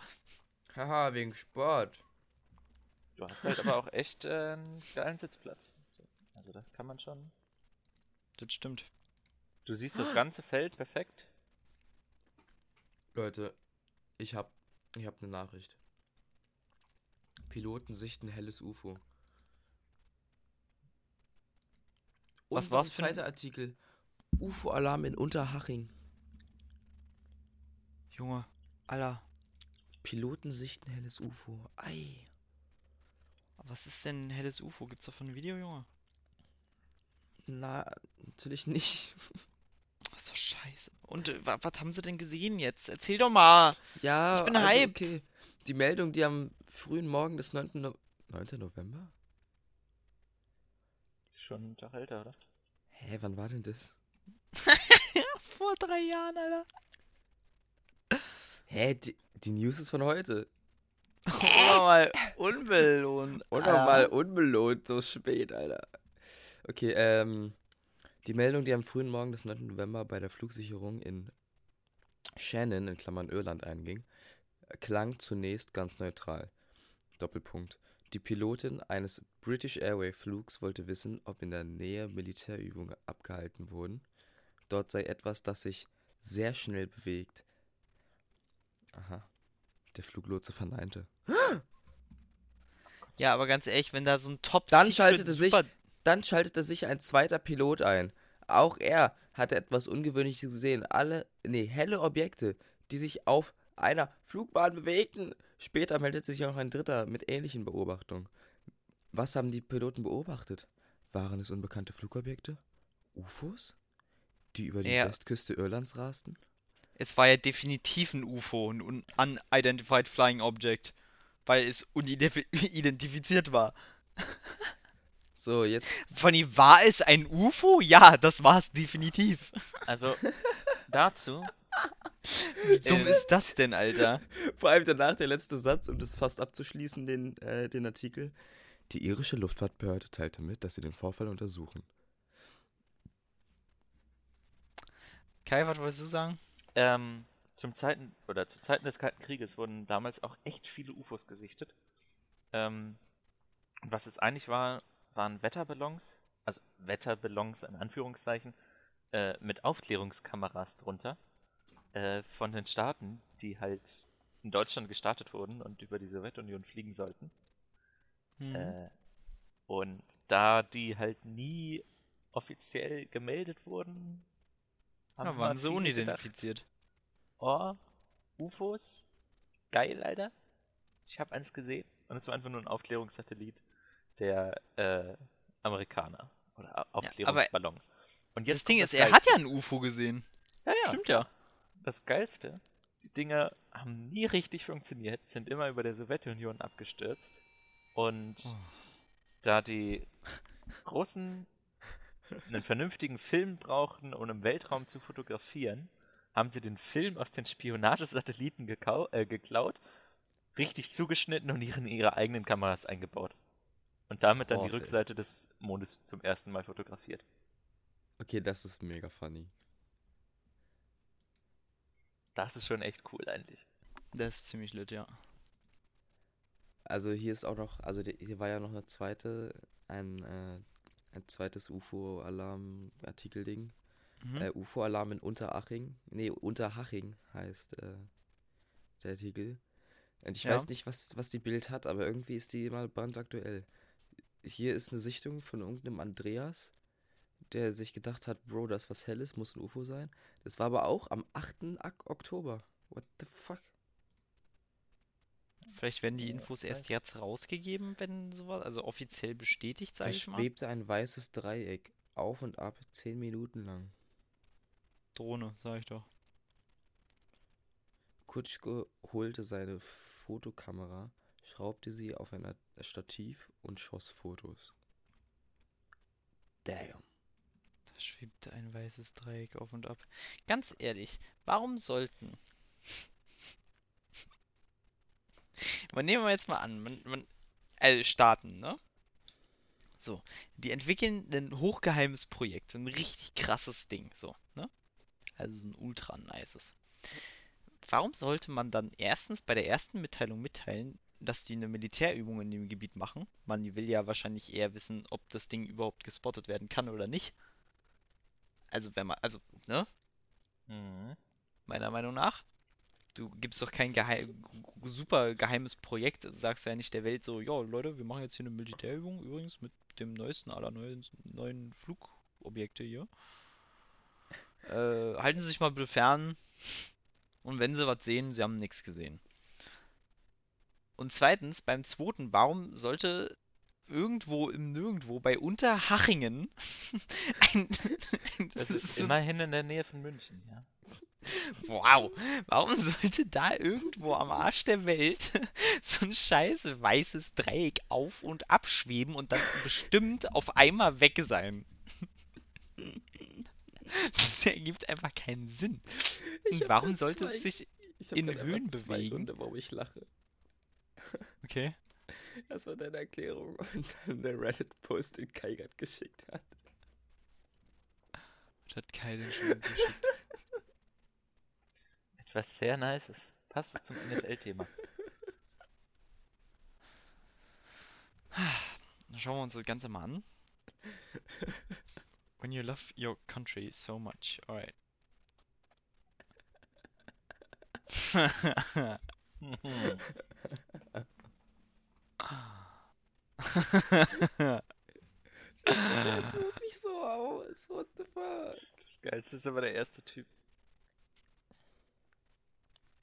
Haha, wegen Sport. Du hast halt aber auch echt äh, einen geilen Sitzplatz. So, Also da kann man schon. Das stimmt. Du siehst das ganze Feld perfekt. Leute, ich hab, ich hab eine Nachricht. Piloten sichten helles UFO. Und Was war's für ein- zweiter Artikel. UFO-Alarm in Unterhaching. Junge, Alter, Piloten sichten helles UFO. Ei. Was ist denn ein helles UFO? Gibt's davon ein Video, Junge? Na, natürlich nicht. Ist doch scheiße. Und äh, wa- was haben sie denn gesehen jetzt? Erzähl doch mal. Ja, Ich bin also hyped. okay. Die Meldung, die am frühen Morgen des 9. No 9. November? Schon einen Tag älter, oder? Hä, wann war denn das? Vor drei Jahren, Alter. Hä, die, die News ist von heute. Oder mal unbelohnt. Alter. nochmal unbelohnt, so spät, Alter. Okay, ähm, die Meldung, die am frühen Morgen des 9. November bei der Flugsicherung in Shannon, in Klammern Irland, einging, klang zunächst ganz neutral. Doppelpunkt. Die Pilotin eines British Airway Flugs wollte wissen, ob in der Nähe Militärübungen abgehalten wurden. Dort sei etwas, das sich sehr schnell bewegt. Aha. Der Fluglotse verneinte. Ja, aber ganz ehrlich, wenn da so ein top Dann schaltete sich Dann schaltete sich ein zweiter Pilot ein. Auch er hatte etwas Ungewöhnliches gesehen. Alle, nee, helle Objekte, die sich auf einer Flugbahn bewegten. Später meldete sich auch ein dritter mit ähnlichen Beobachtungen. Was haben die Piloten beobachtet? Waren es unbekannte Flugobjekte? UFOs? Die über die Ja. Westküste Irlands rasten? Es war ja definitiv ein UFO, ein Un- Unidentified Flying Object. Weil es unidentifiziert war. So, jetzt. Fanny, war es ein UFO? Ja, das war es definitiv. Also, dazu, Wie dumm Äh, ist das denn, Alter? Vor allem danach der letzte Satz, um das fast abzuschließen, den, äh, den Artikel. Die irische Luftfahrtbehörde teilte mit, dass sie den Vorfall untersuchen. Kai, was wolltest du sagen? Ähm, zum Zeiten, oder zu Zeiten des Kalten Krieges wurden damals auch echt viele UFOs gesichtet. Ähm, und was es eigentlich war, waren Wetterballons, also Wetterballons in Anführungszeichen, äh, mit Aufklärungskameras drunter äh, von den Staaten, die halt in Deutschland gestartet wurden und über die Sowjetunion fliegen sollten. Hm. Äh, und da die halt nie offiziell gemeldet wurden, ja, haben waren mal sie unidentifiziert. Oh, UFOs, geil, Alter. Ich habe eins gesehen und es war einfach nur ein Aufklärungssatellit der äh, Amerikaner oder Aufklärungsballon. und Das kommt Ding ist, er hat ja ein UFO gesehen. ja, ja. Stimmt ja. Das Geilste, die Dinger haben nie richtig funktioniert, sind immer über der Sowjetunion abgestürzt. Und Oh. da die Russen einen vernünftigen Film brauchten, um im Weltraum zu fotografieren, haben sie den Film aus den Spionagesatelliten gekau äh, geklaut, richtig zugeschnitten und in ihre eigenen Kameras eingebaut. Und damit dann die Vorfeld. Rückseite des Mondes zum ersten Mal fotografiert. Okay, das ist mega funny. Das ist schon echt cool eigentlich. Das ist ziemlich lit, ja. Also hier ist auch noch, also die- hier war ja noch eine zweite, ein, äh, ein zweites UFO-Alarm-Artikel-Ding. Mhm. Äh, UFO-Alarm in Unterhaching. Nee, Unterhaching heißt äh, der Artikel. Und ich Ja. weiß nicht, was, was die Bild hat, aber irgendwie ist die immer brandaktuell. Hier ist eine Sichtung von irgendeinem Andreas, der sich gedacht hat, Bro, das ist was Helles, muss ein UFO sein. Das war aber auch am 8. Ak Oktober. What the fuck? Vielleicht werden die Ja, Infos erst weiß. jetzt rausgegeben, wenn sowas, also offiziell bestätigt, sag Da ich mal. schwebte ein weißes Dreieck auf und ab, 10 Minuten lang. Drohne, sag ich doch. Kutschke holte seine Fotokamera, schraubte sie auf ein Stativ und schoss Fotos. Damn. Da schwebte ein weißes Dreieck auf und ab. Ganz ehrlich, warum sollten. Man nehmen wir jetzt mal an, man, man, also Staaten, ne? So, die entwickeln ein hochgeheimes Projekt, ein richtig krasses Ding, so, ne? Also so ein ultra nices. Warum sollte man dann erstens bei der ersten Mitteilung mitteilen, dass die eine Militärübung in dem Gebiet machen? Man will ja wahrscheinlich eher wissen, ob das Ding überhaupt gespottet werden kann oder nicht. Also wenn man, also, ne? Mhm. Meiner Meinung nach. Du gibst doch kein geheim, super geheimes Projekt, du sagst ja nicht der Welt so, ja Leute, wir machen jetzt hier eine Militärübung, übrigens mit dem neuesten aller neuen, neuen Flugobjekte hier. Äh, halten Sie sich mal bitte fern. Und wenn Sie was sehen, Sie haben nichts gesehen. Und zweitens, beim zweiten, warum sollte irgendwo im Nirgendwo bei Unterhachingen ein, Das ist immerhin in der Nähe von München, ja. Wow, warum sollte da irgendwo am Arsch der Welt so ein scheiß weißes Dreieck auf und abschweben und dann bestimmt auf einmal weg sein? Das ergibt einfach keinen Sinn. Und warum sollte zwei- es sich. In Höhen zwei bewegen? Gründe, warum ich lache. Okay. Das war deine Erklärung und dann der Reddit-Post, den Kai grad geschickt hat. Das hat keinen schon geschickt. Etwas sehr Nices. Passt zum NFL-Thema. Dann schauen wir uns das Ganze mal an. When you love your country so much. Alright. Das sieht wirklich so aus. What the fuck? Das Geilste ist aber der erste Typ.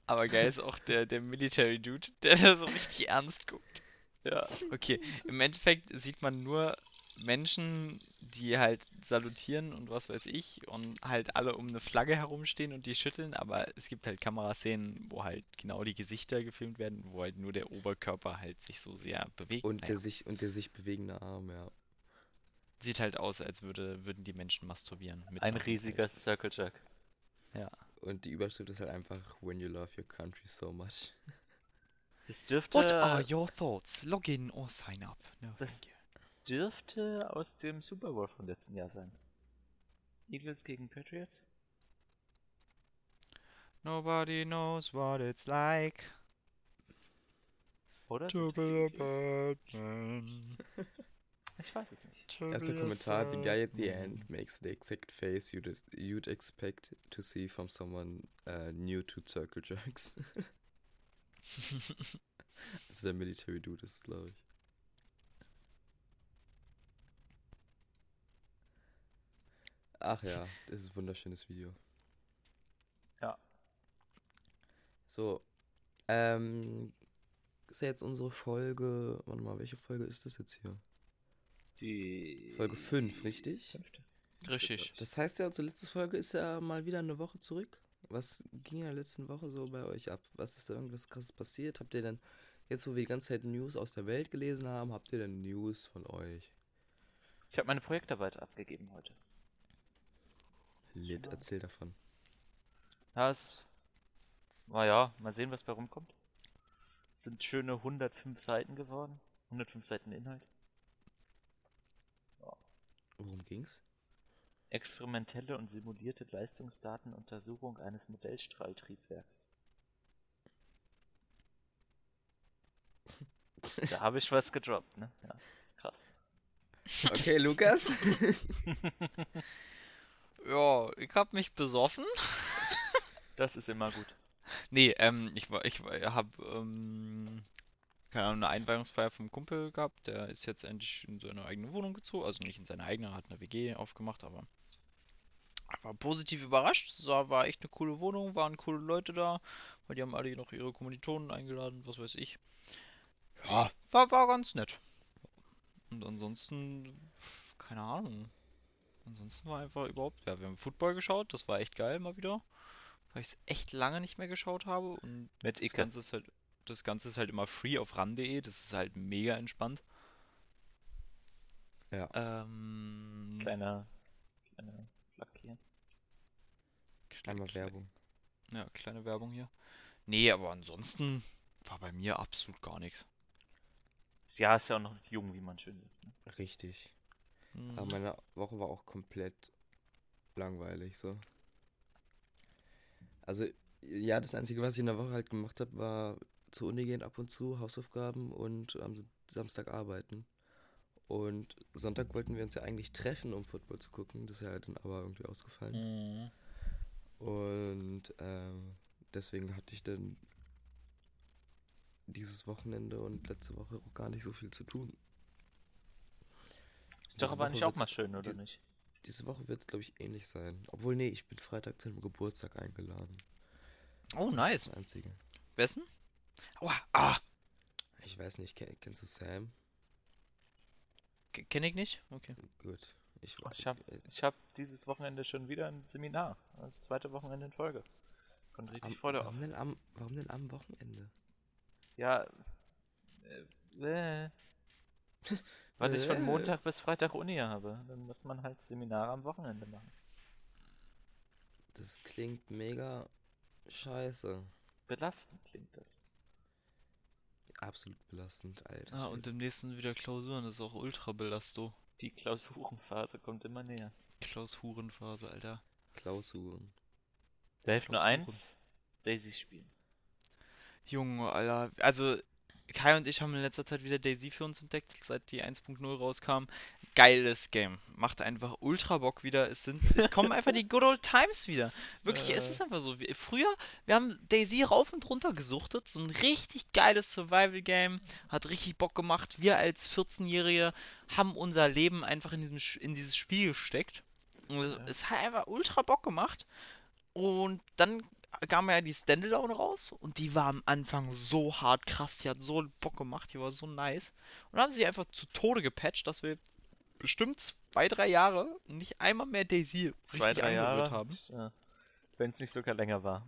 Aber geil ist auch der, der Military Dude, der da so richtig ernst guckt. Ja. Okay, im Endeffekt sieht man nur Menschen, die halt salutieren und was weiß ich und halt alle um eine Flagge herumstehen und die schütteln, aber es gibt halt Kameraszenen, wo halt genau die Gesichter gefilmt werden, wo halt nur der Oberkörper halt sich so sehr bewegt. Und Naja, der sich und der sich bewegende Arm, ja. sieht halt aus, als würde, würden die Menschen masturbieren. Ein riesiger Feld. Circle Jerk. Und die Überschrift ist halt einfach When you love your country so much. Das dürfte, What are your thoughts? Log in or sign up. No, Das- thank you. Dürfte aus dem Super Bowl vom letzten Jahr sein. Eagles gegen Patriots? Nobody knows what it's like Oder? to be? Batman. Ich weiß es nicht. Erster Kommentar, the guy at the end makes the exact face you'd, you'd expect to see from someone uh, new to circle jerks. also der Military Dude ist es, glaube ich. Ach ja, das ist ein wunderschönes Video. Ja. So, ähm, ist ja jetzt unsere Folge, warte mal, welche Folge ist das jetzt hier? Die Folge fünf, richtig? Fünfte. Richtig. Das heißt ja, unsere letzte Folge ist ja mal wieder eine Woche zurück. Was ging in der letzten Woche so bei euch ab? Was ist da irgendwas krasses passiert? Habt ihr denn, jetzt wo wir die ganze Zeit News aus der Welt gelesen haben, habt ihr denn News von euch? Ich habe meine Projektarbeit abgegeben heute. Lit, erzähl davon. Das war ja, mal sehen, was bei rumkommt. Es sind schöne 105 Seiten geworden. 105 Seiten Inhalt. Worum ging's? Experimentelle und simulierte Leistungsdatenuntersuchung eines Modellstrahltriebwerks. Da habe ich was gedroppt, ne? Ja, ist krass. Okay, Lukas. Ja, ich hab mich besoffen. Das ist immer gut. Nee, ähm, ich war, ich war, hab, ähm, keine Ahnung, eine Einweihungsfeier vom Kumpel gehabt. Der ist jetzt endlich in seine eigene Wohnung gezogen. Also nicht in seine eigene, hat eine WG aufgemacht, aber war positiv überrascht. Es war, war echt eine coole Wohnung, waren coole Leute da, weil die haben alle noch ihre Kommilitonen eingeladen, was weiß ich. Ja, war, war ganz nett. Und ansonsten, keine Ahnung. Ansonsten war einfach überhaupt, ja, wir haben Football geschaut, das war echt geil mal wieder. Weil ich es echt lange nicht mehr geschaut habe und Mit das Icke. Ganze ist halt, das Ganze ist halt immer free auf ran.de, das ist halt mega entspannt. Ja. Ähm, Kleiner, kleiner Flack hier. Einmal Werbung. Ja, kleine Werbung hier. Nee, aber ansonsten war bei mir absolut gar nichts. Das Jahr ist ja auch noch jung, wie man schön sagt. Ne? Richtig. Mhm. Aber meine Woche war auch komplett langweilig, so. Also, ja, das Einzige, was ich in der Woche halt gemacht habe, war zur Uni gehen ab und zu, Hausaufgaben und am Samstag arbeiten. Und Sonntag wollten wir uns ja eigentlich treffen, um Football zu gucken. Das ist ja dann aber irgendwie ausgefallen. Mhm. Und ähm, deswegen hatte ich dann dieses Wochenende und letzte Woche auch gar nicht so viel zu tun. Doch aber nicht auch mal schön, oder die- nicht? Diese Woche wird es, glaube ich, ähnlich sein. Obwohl, nee, ich bin Freitag zu einem Geburtstag eingeladen. Oh, Das ist nice. das Einzige. Wessen? Aua, ah, Ich weiß nicht, kenn, kennst du Sam? K- kenn ich nicht? Okay. Gut. Ich, Oh, ich hab- äh, Ich habe dieses Wochenende schon wieder ein Seminar. Das zweite Wochenende in Folge. Kommt richtig am, Freude auf. warum, denn am, warum denn am Wochenende? Ja. Äh, äh. Weil ich von Äh. Montag bis Freitag Uni habe. Dann muss man halt Seminare am Wochenende machen. Das klingt mega scheiße. Belastend klingt das. Absolut belastend, Alter. Ah, und demnächst sind wieder Klausuren, das ist auch ultra belasto. Die Klausurenphase kommt immer näher. Klausurenphase, Alter. Klausuren. Da hilft nur Klausuren. eins: Daisy spielen. Junge, Alter. Also, Kai und ich haben in letzter Zeit wieder Daisy für uns entdeckt, seit die 1.0 rauskam. Geiles Game. Macht einfach ultra Bock wieder. Es sind, es kommen einfach die Good Old Times wieder. Wirklich, es Äh. ist einfach so. Wir, früher, wir haben Daisy rauf und runter gesuchtet. So ein richtig geiles Survival-Game. Hat richtig Bock gemacht. Wir als 14-Jährige haben unser Leben einfach in, diesem, in dieses Spiel gesteckt. Und es- Ja. es hat einfach ultra Bock gemacht. Und dann kam ja die Standalone raus und die war am Anfang so hart krass, die hat so Bock gemacht, die war so nice. Und haben sie einfach zu Tode gepatcht, dass wir bestimmt zwei, drei Jahre nicht einmal mehr Daisy Zwei, richtig drei Jahre. haben, Ja. Wenn es nicht sogar länger war.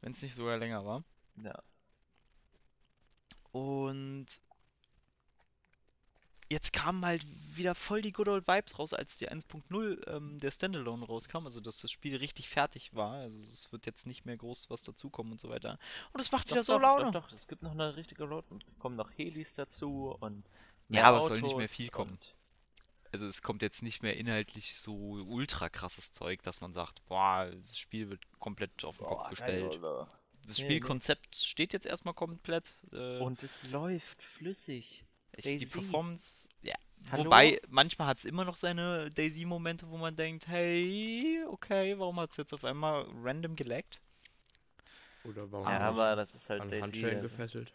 wenn es nicht sogar länger war. Ja. Und jetzt kamen halt wieder voll die Good Old Vibes raus, als die 1.0 ähm, der Standalone rauskam, also dass das Spiel richtig fertig war. Also es wird jetzt nicht mehr groß was dazukommen und so weiter. Und es macht wieder Doch, so doch, Laune. Doch, doch, es gibt noch eine richtige Roadmap. Es kommen noch Helis dazu und Ja, aber es soll nicht mehr Autos viel kommen. Also es kommt jetzt nicht mehr inhaltlich so ultra krasses Zeug, dass man sagt, boah, das Spiel wird komplett auf den Kopf Boah, gestellt. geil? Das Nee, nee. Spielkonzept steht jetzt erstmal komplett. Äh, Und es läuft flüssig. Ist die Daisy. Performance, ja. Hallo? Wobei, manchmal hat es immer noch seine Daisy-Momente, wo man denkt, hey, okay, warum hat es jetzt auf einmal random gelaggt? Oder warum Ja, aber das ist halt an Daisy. Handschellen also. gefesselt?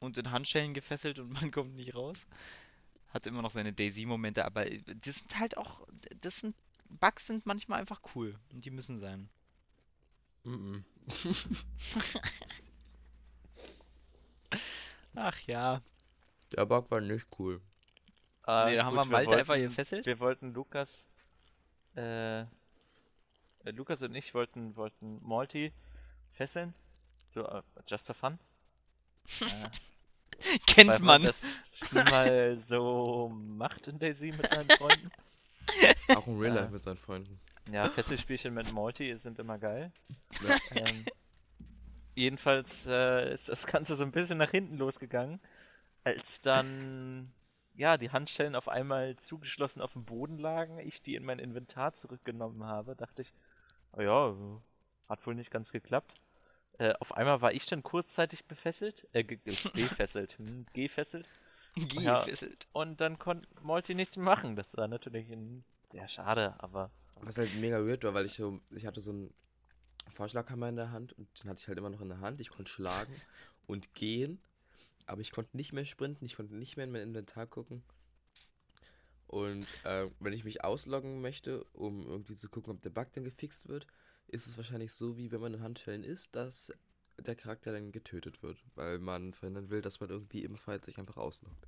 Und in Handschellen gefesselt und man kommt nicht raus. Hat immer noch seine Daisy-Momente, aber das sind halt auch, das sind, Bugs sind manchmal einfach cool und die müssen sein. Mhm. Ach ja. Der Bug war nicht cool. Ah, nee, da haben gut, wir Malte einfach wollten- gefesselt. Wir wollten Lukas, äh, äh, Lukas und ich wollten, wollten Malty fesseln. So, äh, just for fun. äh, Kennt weil man. das Spiel mal so macht in Daisy mit seinen Freunden. Auch in Real Ja. Life mit seinen Freunden. Ja, Fesselspielchen mit Malty sind immer geil. Ja. Ähm, jedenfalls äh, ist das Ganze so ein bisschen nach hinten losgegangen, als dann ja die Handschellen auf einmal zugeschlossen auf dem Boden lagen, ich die in mein Inventar zurückgenommen habe, dachte ich, oh ja, hat wohl nicht ganz geklappt. Äh, auf einmal war ich dann kurzzeitig befesselt, äh, ge ge gefesselt, hm, gefesselt. Ja. Gefesselt. Und dann konnte Molti nichts machen. Das war natürlich ein, sehr schade, aber Was halt mega weird war, weil ich so, ich hatte so einen Vorschlaghammer in der Hand und den hatte ich halt immer noch in der Hand. Ich konnte schlagen und gehen, aber ich konnte nicht mehr sprinten, ich konnte nicht mehr in mein Inventar gucken. Und äh, wenn ich mich ausloggen möchte, um irgendwie zu gucken, ob der Bug dann gefixt wird, ist es wahrscheinlich so, wie wenn man in Handschellen ist, dass der Charakter dann getötet wird, weil man verhindern will, dass man irgendwie Fight sich einfach ausloggt.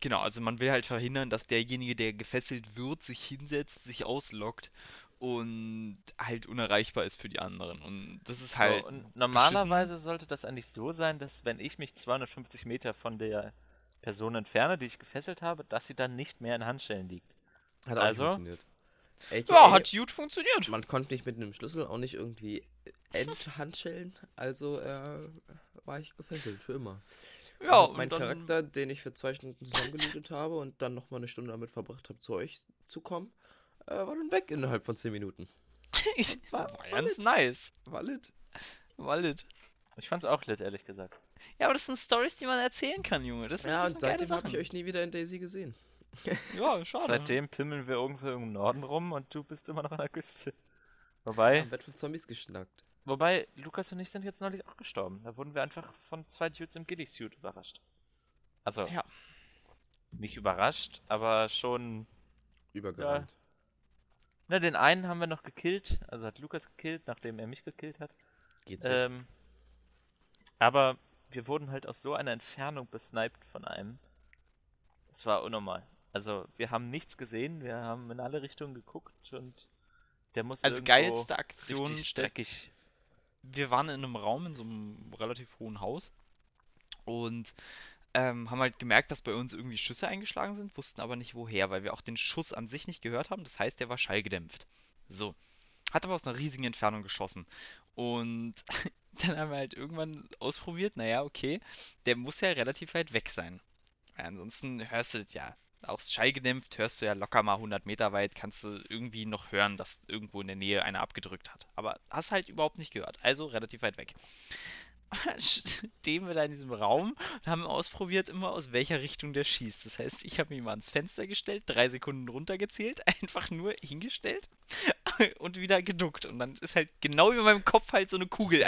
Genau, also man will halt verhindern, dass derjenige, der gefesselt wird, sich hinsetzt, sich ausloggt und halt unerreichbar ist für die anderen. Und das ist halt. so, und normalerweise sollte das eigentlich so sein, dass wenn ich mich 250 Meter von der Person entferne, die ich gefesselt habe, dass sie dann nicht mehr in Handschellen liegt. Hat auch Also? nicht funktioniert. Ja, AKA, hat gut funktioniert. Man konnte nicht mit einem Schlüssel auch nicht irgendwie enthandschellen, also äh, war ich gefesselt für immer. Ja, Und und mein dann, Charakter, den ich für zwei Stunden zusammengelootet habe und dann nochmal eine Stunde damit verbracht habe, zu euch zu kommen, äh, war dann weg innerhalb von zehn Minuten. war War, ganz nice. War lit. War lit. Ich fand's auch lit, ehrlich gesagt. Ja, aber das sind Stories, die man erzählen kann, Junge. Das, Ja, das und seitdem habe ich euch nie wieder in Daisy gesehen. Ja, schade. Seitdem pimmeln wir irgendwo im Norden rum und du bist immer noch an der Küste. Wobei, Am Bett von Zombies geschnackt. wobei, Lukas und ich sind jetzt neulich auch gestorben. Da wurden wir einfach von zwei Dudes im Ghillie-Suit überrascht. Also, Ja. nicht überrascht, aber schon. Übergerannt. Na, den einen haben wir noch gekillt, also hat Lukas gekillt, nachdem er mich gekillt hat. Geht's nicht. Ähm, aber wir wurden halt aus so einer Entfernung besniped von einem. Das war unnormal. Also, wir haben nichts gesehen, wir haben in alle Richtungen geguckt und der muss Also irgendwo geilste Aktion streckig. wir waren in einem Raum in so einem relativ hohen Haus und ähm, haben halt gemerkt, dass bei uns irgendwie Schüsse eingeschlagen sind, wussten aber nicht woher, weil wir auch den Schuss an sich nicht gehört haben. Das heißt, der war schallgedämpft. So. Hat aber aus einer riesigen Entfernung geschossen. Und dann haben wir halt irgendwann ausprobiert, naja, okay, der muss ja relativ weit weg sein. Weil ansonsten hörst du das ja. Auch schallgedämpft hörst du ja locker mal 100 Meter weit, kannst du irgendwie noch hören, dass irgendwo in der Nähe einer abgedrückt hat. Aber hast halt überhaupt nicht gehört. Also relativ weit weg. Stehen wir da in diesem Raum und haben ausprobiert, immer aus welcher Richtung der schießt. Das heißt, ich habe mich mal ans Fenster gestellt, drei Sekunden runtergezählt, einfach nur hingestellt und wieder geduckt. Und dann ist halt genau über meinem Kopf halt so eine Kugel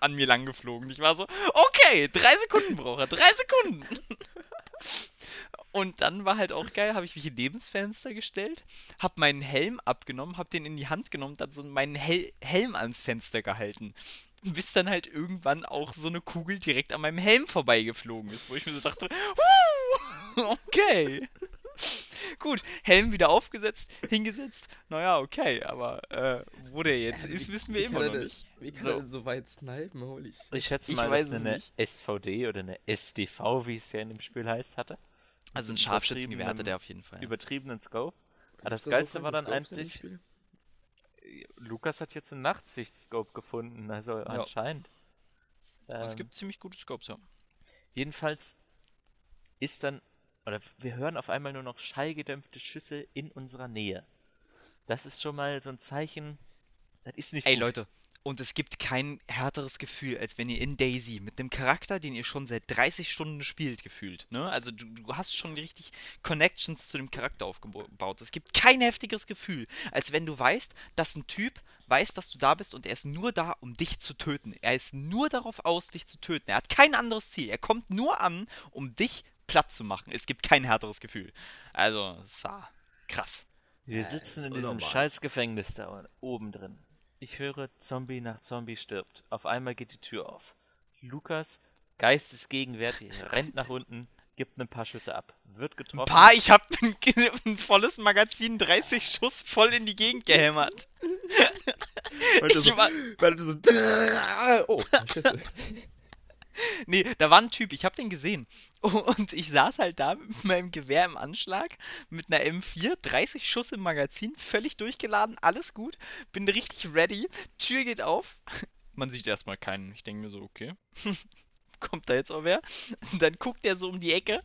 an mir lang geflogen. Ich war so, okay, drei Sekunden braucht er, drei Sekunden. Und dann war halt auch geil, habe ich mich neben das Fenster gestellt, habe meinen Helm abgenommen, habe den in die Hand genommen, dann so meinen Hel Helm ans Fenster gehalten. Bis dann halt irgendwann auch so eine Kugel direkt an meinem Helm vorbeigeflogen ist, wo ich mir so dachte, "Huh, okay. Gut, Helm wieder aufgesetzt, hingesetzt, naja, okay, aber äh, wo der jetzt ist, wissen wir Wie immer kann noch nicht. Wie kann So. er denn so weit snipen? Holy shit. Ich schätze Ich mal, weiß dass es er eine nicht. SVD oder eine SDV, wie es ja in dem Spiel heißt, hatte. Also ein Scharfschützengewehr hatte der auf jeden Fall. Übertriebenen Scope. Aber das Geilste war dann eigentlich, Spiel? Lukas hat jetzt einen Nachtsicht-Scope gefunden, also anscheinend. es Ähm, gibt ziemlich gute Scopes, ja. Jedenfalls ist dann, oder wir hören auf einmal nur noch schallgedämpfte Schüsse in unserer Nähe. Das ist schon mal so ein Zeichen, das ist nicht Ey gut. Leute, und es gibt kein härteres Gefühl, als wenn ihr in Daisy mit einem Charakter, den ihr schon seit 30 Stunden spielt, gefühlt. Ne? Also du, du hast schon richtig Connections zu dem Charakter aufgebaut. Es gibt kein heftigeres Gefühl, als wenn du weißt, dass ein Typ weiß, dass du da bist und er ist nur da, um dich zu töten. Er ist nur darauf aus, dich zu töten. Er hat kein anderes Ziel. Er kommt nur an, um dich platt zu machen. Es gibt kein härteres Gefühl. Also, krass. Wir Ja, sitzen ist in diesem unnormal. scheiß Gefängnis da oben drin. Ich höre, Zombie nach Zombie stirbt. Auf einmal geht die Tür auf. Lukas, geistesgegenwärtig, rennt nach unten, gibt ein paar Schüsse ab. Wird Ein getroffen. paar, ich hab ein, ein volles Magazin, 30 Schuss voll in die Gegend gehämmert. Weil du Ich so, war- weil du so oh, Schüsse. Nee, da war ein Typ, ich hab den gesehen. Und ich saß halt da mit meinem Gewehr im Anschlag, mit einer M4, 30 Schuss im Magazin, völlig durchgeladen, alles gut, bin richtig ready, Tür geht auf, man sieht erstmal keinen. Ich denke mir so, okay, kommt da jetzt auch wer? Und dann guckt er so um die Ecke,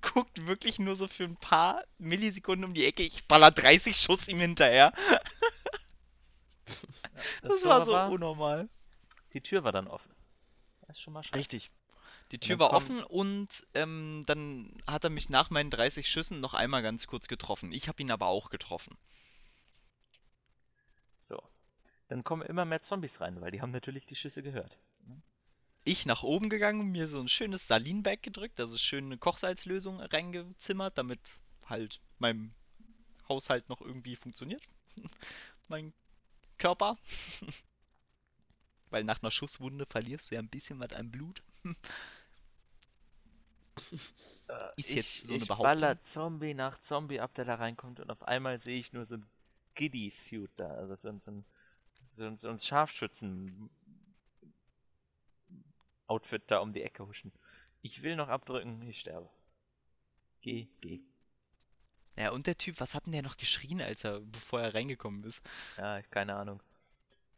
guckt wirklich nur so für ein paar Millisekunden um die Ecke, ich baller 30 Schuss ihm hinterher. Das, war Dumme so unnormal. Die Tür war dann offen. Das ist schon mal scheiße. Richtig. Die Tür war offen und ähm, dann hat er mich nach meinen 30 Schüssen noch einmal ganz kurz getroffen. Ich habe ihn aber auch getroffen. So. Dann kommen immer mehr Zombies rein, weil die haben natürlich die Schüsse gehört. Ich nach oben gegangen, mir so ein schönes Salinbag gedrückt, also schön eine Kochsalzlösung reingezimmert, damit halt mein Haushalt noch irgendwie funktioniert. mein Körper. Weil nach einer Schusswunde verlierst du ja ein bisschen was an Blut. Ist jetzt ich, so eine ich Behauptung. baller Zombie nach Zombie ab, der da reinkommt und auf einmal sehe ich nur so ein Giddy-Suit da, also so, ein- so ein, so, ein- so ein Scharfschützen Outfit da um die Ecke huschen. Ich will noch abdrücken, ich sterbe. Geh, geh. Ja, und der Typ, was hat denn der noch geschrien, als er, bevor er reingekommen ist? Ja, keine Ahnung.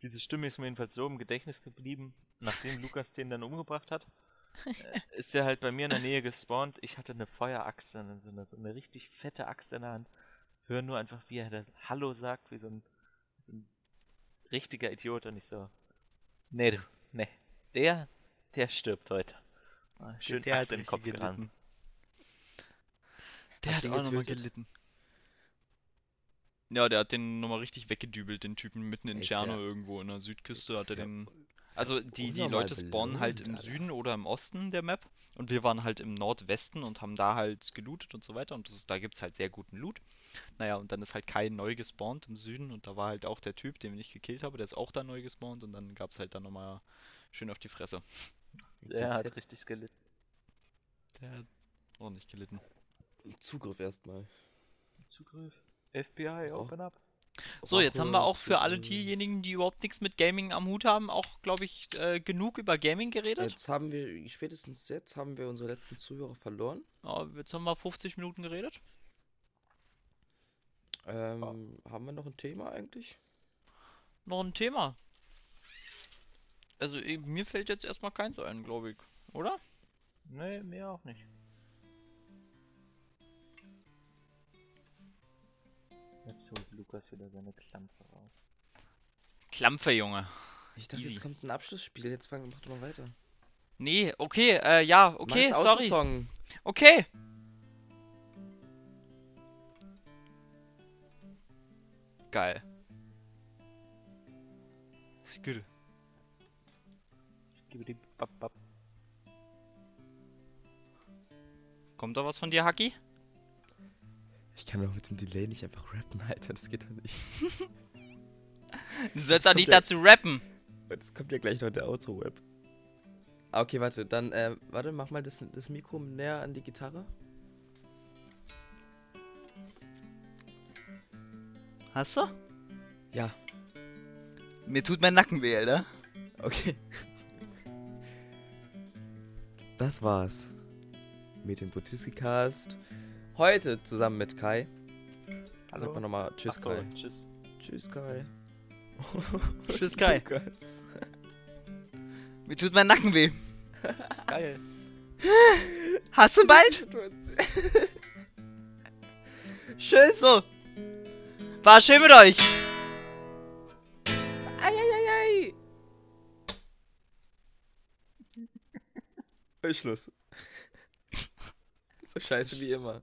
Diese Stimme ist mir jedenfalls so im Gedächtnis geblieben, nachdem Lukas den dann umgebracht hat. äh, ist er halt bei mir in der Nähe gespawnt. Ich hatte eine Feueraxt, so eine, so eine, so eine richtig fette Axt in der Hand. Hör nur einfach, wie er da Hallo sagt, wie so ein, so ein richtiger Idiot. Und ich so, nee, du, nee, der, der stirbt heute. Ah, Schön der Axt in den Kopf gerannt. gelitten. Der Hast hat auch nochmal gelitten. Ja, der hat den nochmal richtig weggedübelt, den Typen mitten in Tscherno ja- irgendwo in der Südküste hat er den. Also die, die Leute spawnen halt im Alter. Süden oder im Osten der Map und wir waren halt im Nordwesten und haben da halt gelootet und so weiter und das ist, da gibt's halt sehr guten Loot. Naja, und dann ist halt Kai neu gespawnt im Süden und da war halt auch der Typ, den ich gekillt habe, der ist auch da neu gespawnt und dann gab's halt dann nochmal schön auf die Fresse. Der hat richtig gelitten. Der hat ordentlich gelitten. Zugriff erstmal. Zugriff. FBI, Oh. open up. So, jetzt haben wir auch für alle Zugriff. diejenigen, die überhaupt nichts mit Gaming am Hut haben, auch, glaube ich, äh, genug über Gaming geredet. Jetzt haben wir, spätestens jetzt haben wir unsere letzten Zuhörer verloren. Ja, jetzt haben wir 50 Minuten geredet. Ähm, Haben wir noch ein Thema eigentlich? Noch ein Thema. Also, eh, mir fällt jetzt erstmal keins ein, glaube ich. Oder? Nee, mir auch nicht. Jetzt holt Lukas wieder seine Klampfe raus. Klampfe, Junge. Ich dachte, Easy. jetzt kommt ein Abschlussspiel. Jetzt fang, mach doch mal weiter. Nee, okay, äh, ja, okay, sorry. Outro-Song. Okay. Geil. Ist gut. Skibidi-bap-bap. Kommt da was von dir, Haki? Ich kann doch mit dem Delay nicht einfach rappen, Alter. Das geht doch nicht. Du sollst doch nicht ja- dazu rappen. Das kommt ja gleich noch der Outro-Rap. Ah, okay, warte. Dann, äh, warte, mach mal das, das Mikro näher an die Gitarre. Hast du? Ja, Mir tut mein Nacken weh, Alter. okay. Das war's. Mit dem Botissi-Cast. Heute zusammen mit Kai. Sag mal nochmal Tschüss, Ach so, Kai. Tschüss. Tschüss, Kai. Tschüss, Kai. Mir tut mein Nacken weh. Geil. Hast du bald? Tschüss. So. War schön mit euch. Eieiei. Schluss. so scheiße wie immer.